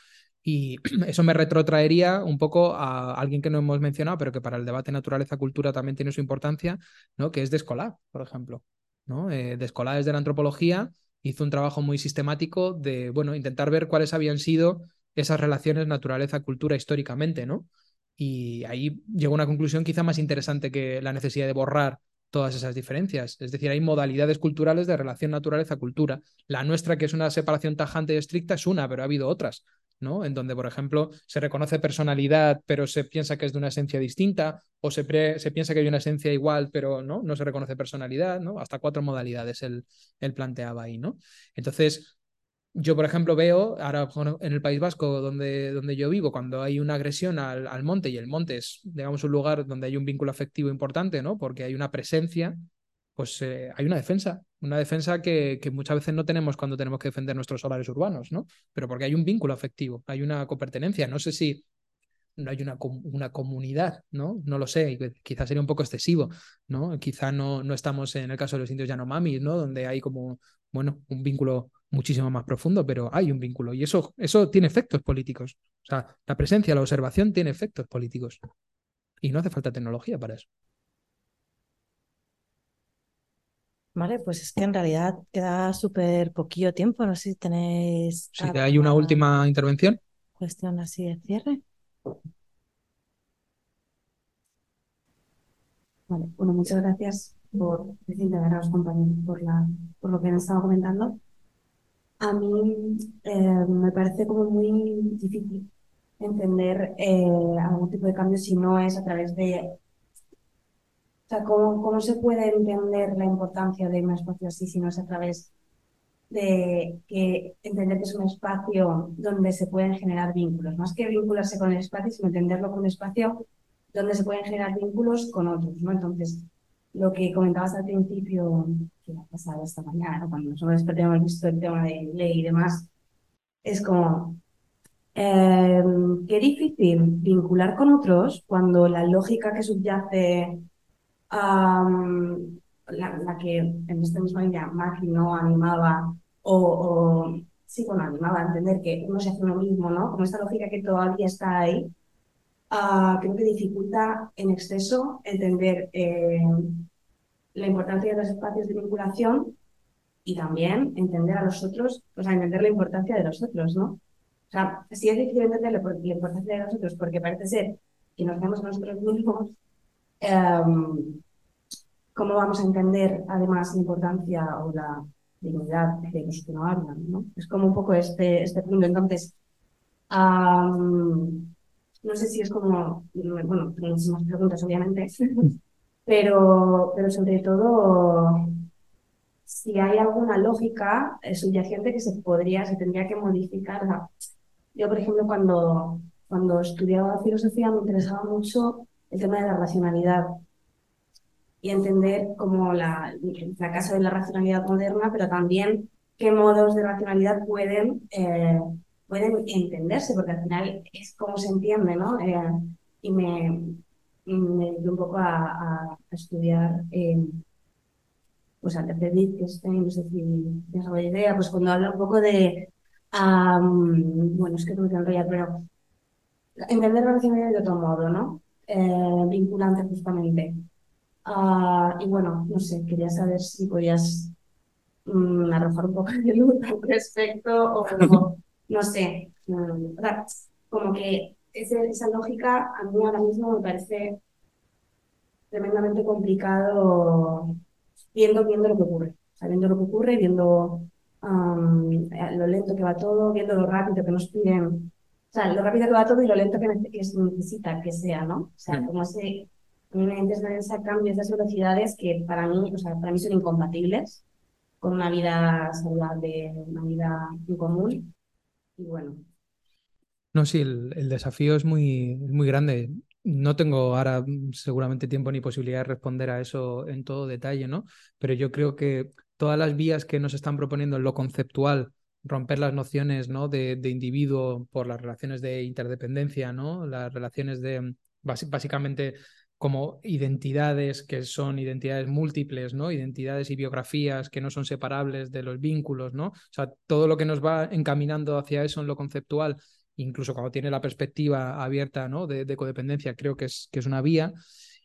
Y eso me retrotraería un poco a alguien que no hemos mencionado, pero que para el debate naturaleza-cultura también tiene su importancia, ¿no? que es Descolar, por ejemplo. ¿no? Eh, Descolar desde la antropología hizo un trabajo muy sistemático de bueno, intentar ver cuáles habían sido esas relaciones naturaleza-cultura históricamente, ¿no? Y ahí llegó a una conclusión quizá más interesante que la necesidad de borrar todas esas diferencias. Es decir, hay modalidades culturales de relación naturaleza-cultura. La nuestra, que es una separación tajante y estricta, es una, pero ha habido otras. ¿No? En donde, por ejemplo, se reconoce personalidad, pero se piensa que es de una esencia distinta, o se, se piensa que hay una esencia igual, pero no, no se reconoce personalidad, ¿no? Hasta cuatro modalidades él, planteaba ahí, ¿no? Entonces, yo, por ejemplo, veo ahora en el País Vasco, donde, donde yo vivo, cuando hay una agresión al, al, monte, y el monte es, digamos, un lugar donde hay un vínculo afectivo importante, ¿no? Porque hay una presencia, pues eh, hay una defensa, una defensa que, muchas veces no tenemos cuando tenemos que defender nuestros solares urbanos, ¿no? Pero porque hay un vínculo afectivo, hay una copertenencia. No sé si no hay una, una comunidad, ¿no? No lo sé, quizás sería un poco excesivo, ¿no? Quizá no, no estamos en el caso de los indios Yanomami, ¿no? Donde hay como, bueno, un vínculo muchísimo más profundo, pero hay un vínculo y eso, eso tiene efectos políticos. O sea, la presencia, la observación tiene efectos políticos. Y no hace falta tecnología para eso. Vale, pues es que en realidad queda súper poquillo tiempo. No sé si tenéis. Si hay una última intervención. Cuestión así de cierre. Vale, bueno, muchas gracias por decirle a los compañeros por, la, por lo que han estado comentando. A mí eh, me parece como muy difícil entender eh, algún tipo de cambio si no es a través de... Sea, ¿cómo, ¿cómo se puede entender la importancia de un espacio así si no es a través de que entender que es un espacio donde se pueden generar vínculos? Más que vincularse con el espacio, sino entenderlo como un espacio donde se pueden generar vínculos con otros, ¿no? Entonces, lo que comentabas al principio, que ha pasado esta mañana, cuando nosotros hemos visto el tema de ley y demás, es como, eh, qué difícil vincular con otros cuando la lógica que subyace a la, que en esta misma línea Macri no animaba o, o, sí, bueno, animaba a entender que uno se hace uno mismo, ¿no? Como esta lógica que todavía está ahí, uh, creo que dificulta en exceso entender eh, la importancia de los espacios de vinculación y también entender a los otros, o sea, entender la importancia de los otros, ¿no? O sea, si es difícil entender la, importancia de los otros porque parece ser que nos vemos nosotros mismos, um, ¿cómo vamos a entender además la importancia o la dignidad de los que no hablan, ¿no? Es como un poco este, este punto. Entonces, um, no sé si es como, bueno, muchísimas preguntas obviamente, pero, pero sobre todo si hay alguna lógica subyacente que se podría, se tendría que modificar. yo, por ejemplo, cuando, cuando estudiaba filosofía me interesaba mucho el tema de la racionalidad y entender como la, el fracaso de la racionalidad moderna, pero también qué modos de racionalidad pueden eh, pueden entenderse, porque al final es como se entiende, ¿no? Eh, y me, me un poco a, estudiar, eh, pues a que Wittgenstein, no sé si tienes alguna idea, pues cuando habla un poco de, um, bueno, es que no me enrollar, pero entender la racionalidad de otro modo, ¿no? Eh, vinculante justamente. Uh, y bueno, no sé, quería saber si podías um, arrojar un poco de luz al respecto o, no sé, mm, como que esa lógica a mí ahora mismo me parece tremendamente complicado viendo, viendo lo que ocurre, viendo lo que ocurre, viendo lo lento que va todo, viendo lo rápido que nos piden, o sea, lo rápido que va todo y lo lento que, se necesita que sea, ¿no? O sea, mm. como ese, ese cambio, esas velocidades que para mí, o sea, para mí son incompatibles con una vida saludable, una vida en común y bueno. No, sí, el, desafío es muy, muy grande. No tengo ahora seguramente tiempo ni posibilidad de responder a eso en todo detalle, ¿no? Pero yo creo que todas las vías que nos están proponiendo en lo conceptual, romper las nociones ¿no? de, de individuo por las relaciones de interdependencia, ¿no? Las relaciones de mm, básicamente como identidades que son identidades múltiples, ¿no? Identidades y biografías que no son separables de los vínculos, ¿no? O sea, todo lo que nos va encaminando hacia eso en lo conceptual, incluso cuando tiene la perspectiva abierta, ¿no? De, codependencia, creo que es, que es una vía.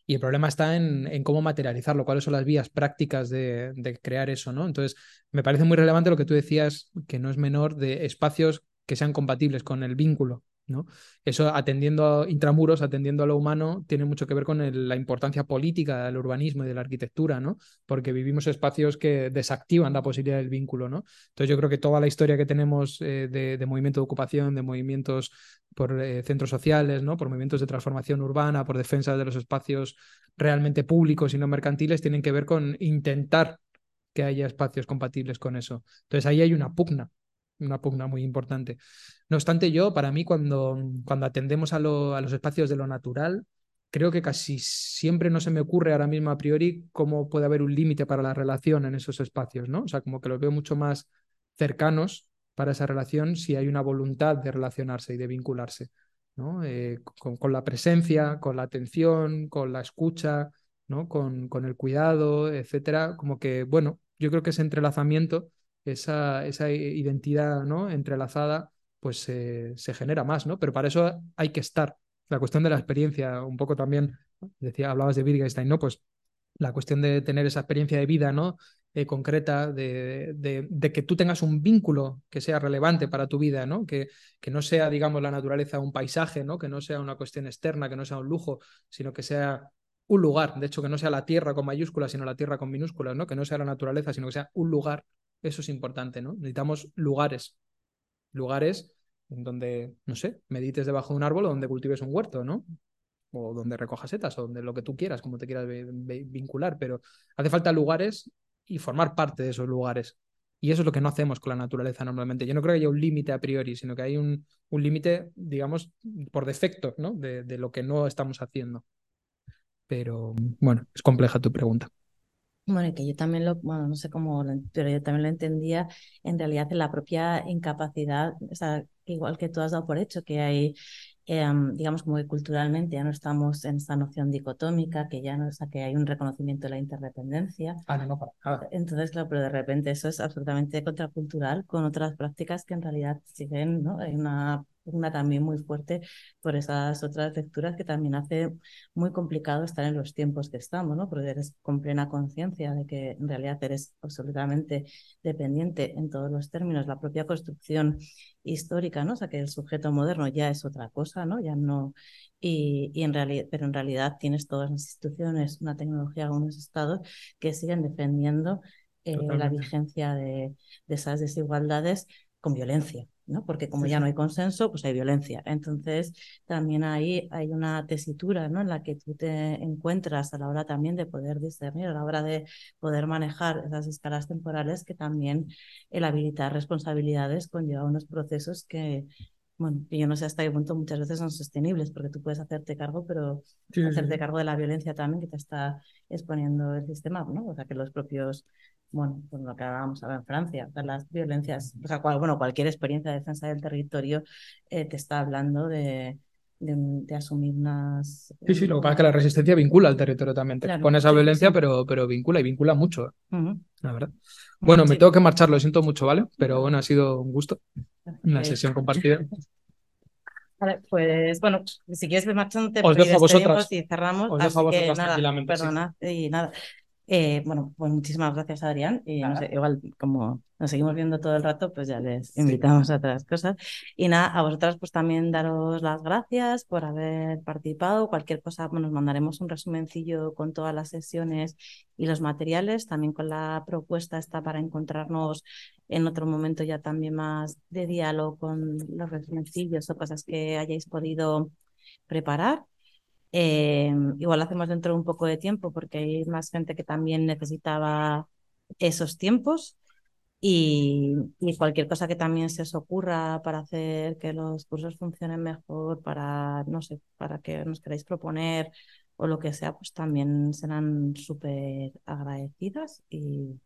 Y el problema está en, en, cómo materializarlo, cuáles son las vías prácticas de, de, crear eso, ¿no? Entonces, me parece muy relevante lo que tú decías, que no es menor, de espacios que sean compatibles con el vínculo, ¿no? Eso atendiendo a intramuros, atendiendo a lo humano, tiene mucho que ver con la importancia política del urbanismo y de la arquitectura, ¿no? Porque vivimos espacios que desactivan la posibilidad del vínculo, ¿no? Entonces yo creo que toda la historia que tenemos eh, de, movimiento de ocupación, de movimientos por eh, centros sociales, ¿no? Por movimientos de transformación urbana, por defensa de los espacios realmente públicos y no mercantiles, tienen que ver con intentar que haya espacios compatibles con eso. Entonces ahí hay una pugna una pugna muy importante. No obstante, yo, para mí, cuando, cuando atendemos a, a los espacios de lo natural, creo que casi siempre no se me ocurre ahora mismo a priori cómo puede haber un límite para la relación en esos espacios, ¿no? O sea, como que los veo mucho más cercanos para esa relación si hay una voluntad de relacionarse y de vincularse, ¿no? Eh, con, la presencia, con la atención, con la escucha, ¿no? Con, con el cuidado, etcétera. Como que, bueno, yo creo que ese entrelazamiento, esa, esa identidad, ¿no? Entrelazada, pues se genera más, ¿no? Pero para eso hay que estar la cuestión de la experiencia, un poco también, decía, hablabas de Wittgenstein, ¿no? Pues la cuestión de tener esa experiencia de vida, ¿no? Eh, concreta, de, de, que tú tengas un vínculo que sea relevante para tu vida, ¿no? Que, que no sea, digamos, la naturaleza un paisaje, ¿no? Que no sea una cuestión externa, que no sea un lujo, sino que sea un lugar, de hecho, que no sea la tierra con mayúsculas, sino la tierra con minúsculas, ¿no? Que no sea la naturaleza, sino que sea un lugar. Eso es importante, ¿no? Necesitamos lugares, lugares donde, no sé, medites debajo de un árbol o donde cultives un huerto, ¿no? O donde recojas setas, o donde lo que tú quieras, como te quieras vincular, pero hace falta lugares y formar parte de esos lugares. Y eso es lo que no hacemos con la naturaleza normalmente. Yo no creo que haya un límite a priori, sino que hay un, un límite, digamos, por defecto, ¿no? De, de lo que no estamos haciendo. Pero bueno, es compleja tu pregunta. Bueno, y que yo también lo, bueno, no sé cómo, pero yo también lo entendía en realidad en la propia incapacidad, o sea, igual que tú has dado por hecho, que hay, em, digamos, como que culturalmente ya no estamos en esta noción dicotómica, que ya no, o sea, que hay un reconocimiento de la interdependencia. Ah, no, para Entonces, claro, pero de repente eso es absolutamente contracultural con otras prácticas que en realidad siguen, ¿no? Hay una una también muy fuerte por esas otras lecturas que también hace muy complicado estar en los tiempos que estamos, ¿no? Porque eres con plena conciencia de que en realidad eres absolutamente dependiente en todos los términos, la propia construcción histórica, ¿no? O sea, que el sujeto moderno ya es otra cosa, ¿no? Ya no... Y, y en realidad, pero en realidad tienes todas las instituciones, una tecnología, unos estados que siguen defendiendo eh, la vigencia de, de esas desigualdades con violencia. ¿No? Porque como ya no hay consenso, pues hay violencia. Entonces, también ahí hay una tesitura, ¿no? En la que tú te encuentras a la hora también de poder discernir, a la hora de poder manejar esas escalas temporales, que también el habilitar responsabilidades conlleva unos procesos que, bueno, yo no sé hasta qué punto muchas veces son sostenibles, porque tú puedes hacerte cargo, pero hacerte cargo de la violencia también que te está exponiendo el sistema, ¿no? O sea, que los propios bueno, pues lo que hablábamos ahora en Francia, las violencias, o sea, bueno, cualquier experiencia de defensa del territorio eh, te está hablando de, de, asumir unas... Sí, sí, lo que pasa es que la resistencia vincula al territorio también, te pone esa violencia, Pero, pero vincula y vincula mucho, la verdad. Bueno, me tengo que marchar, lo siento mucho, ¿vale? Pero bueno, ha sido un gusto, una sesión compartida. Vale, pues bueno, si quieres marchándote, os dejo a vosotras. y cerramos. Os dejo a vosotras tranquilamente. Perdona, y nada. Eh, bueno, pues muchísimas gracias, Adrián. Y no sé, igual, como nos seguimos viendo todo el rato, pues ya les invitamos a otras cosas. Y nada, a vosotras, pues también daros las gracias por haber participado. Cualquier cosa, pues, nos mandaremos un resumencillo con todas las sesiones y los materiales, también con la propuesta está para encontrarnos en otro momento ya también más de diálogo con los resumencillos o cosas que hayáis podido preparar. Eh, igual lo hacemos dentro de un poco de tiempo porque hay más gente que también necesitaba esos tiempos. Y, cualquier cosa que también se os ocurra para hacer que los cursos funcionen mejor, para, no sé, para que nos queráis proponer o lo que sea, pues también serán súper agradecidas y,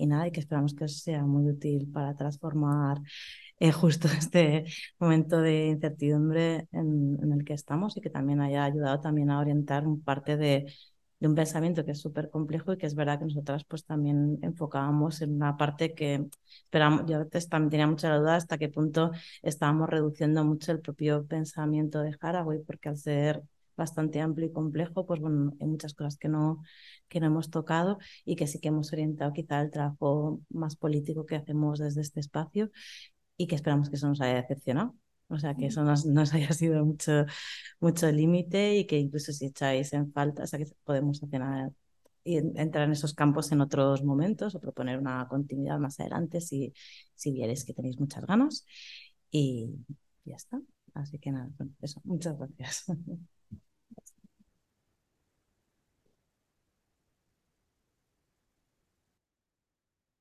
y nada, y que esperamos que os sea muy útil para transformar eh, justo este momento de incertidumbre en, el que estamos y que también haya ayudado también a orientar parte de, de un pensamiento que es súper complejo y que es verdad que nosotras pues también enfocábamos en una parte que esperamos, yo antes también tenía mucha duda hasta qué punto estábamos reduciendo mucho el propio pensamiento de Haraway porque al ser bastante amplio y complejo, pues bueno, hay muchas cosas que no, que no hemos tocado y que sí que hemos orientado quizá el trabajo más político que hacemos desde este espacio y que esperamos que eso nos haya decepcionado. O sea, que eso nos, nos haya sido mucho, mucho límite y que incluso si echáis en falta, o sea, que podemos hacer y entrar en esos campos en otros momentos o proponer una continuidad más adelante si, si vieres que tenéis muchas ganas. Y ya está. Así que nada, eso. Muchas gracias.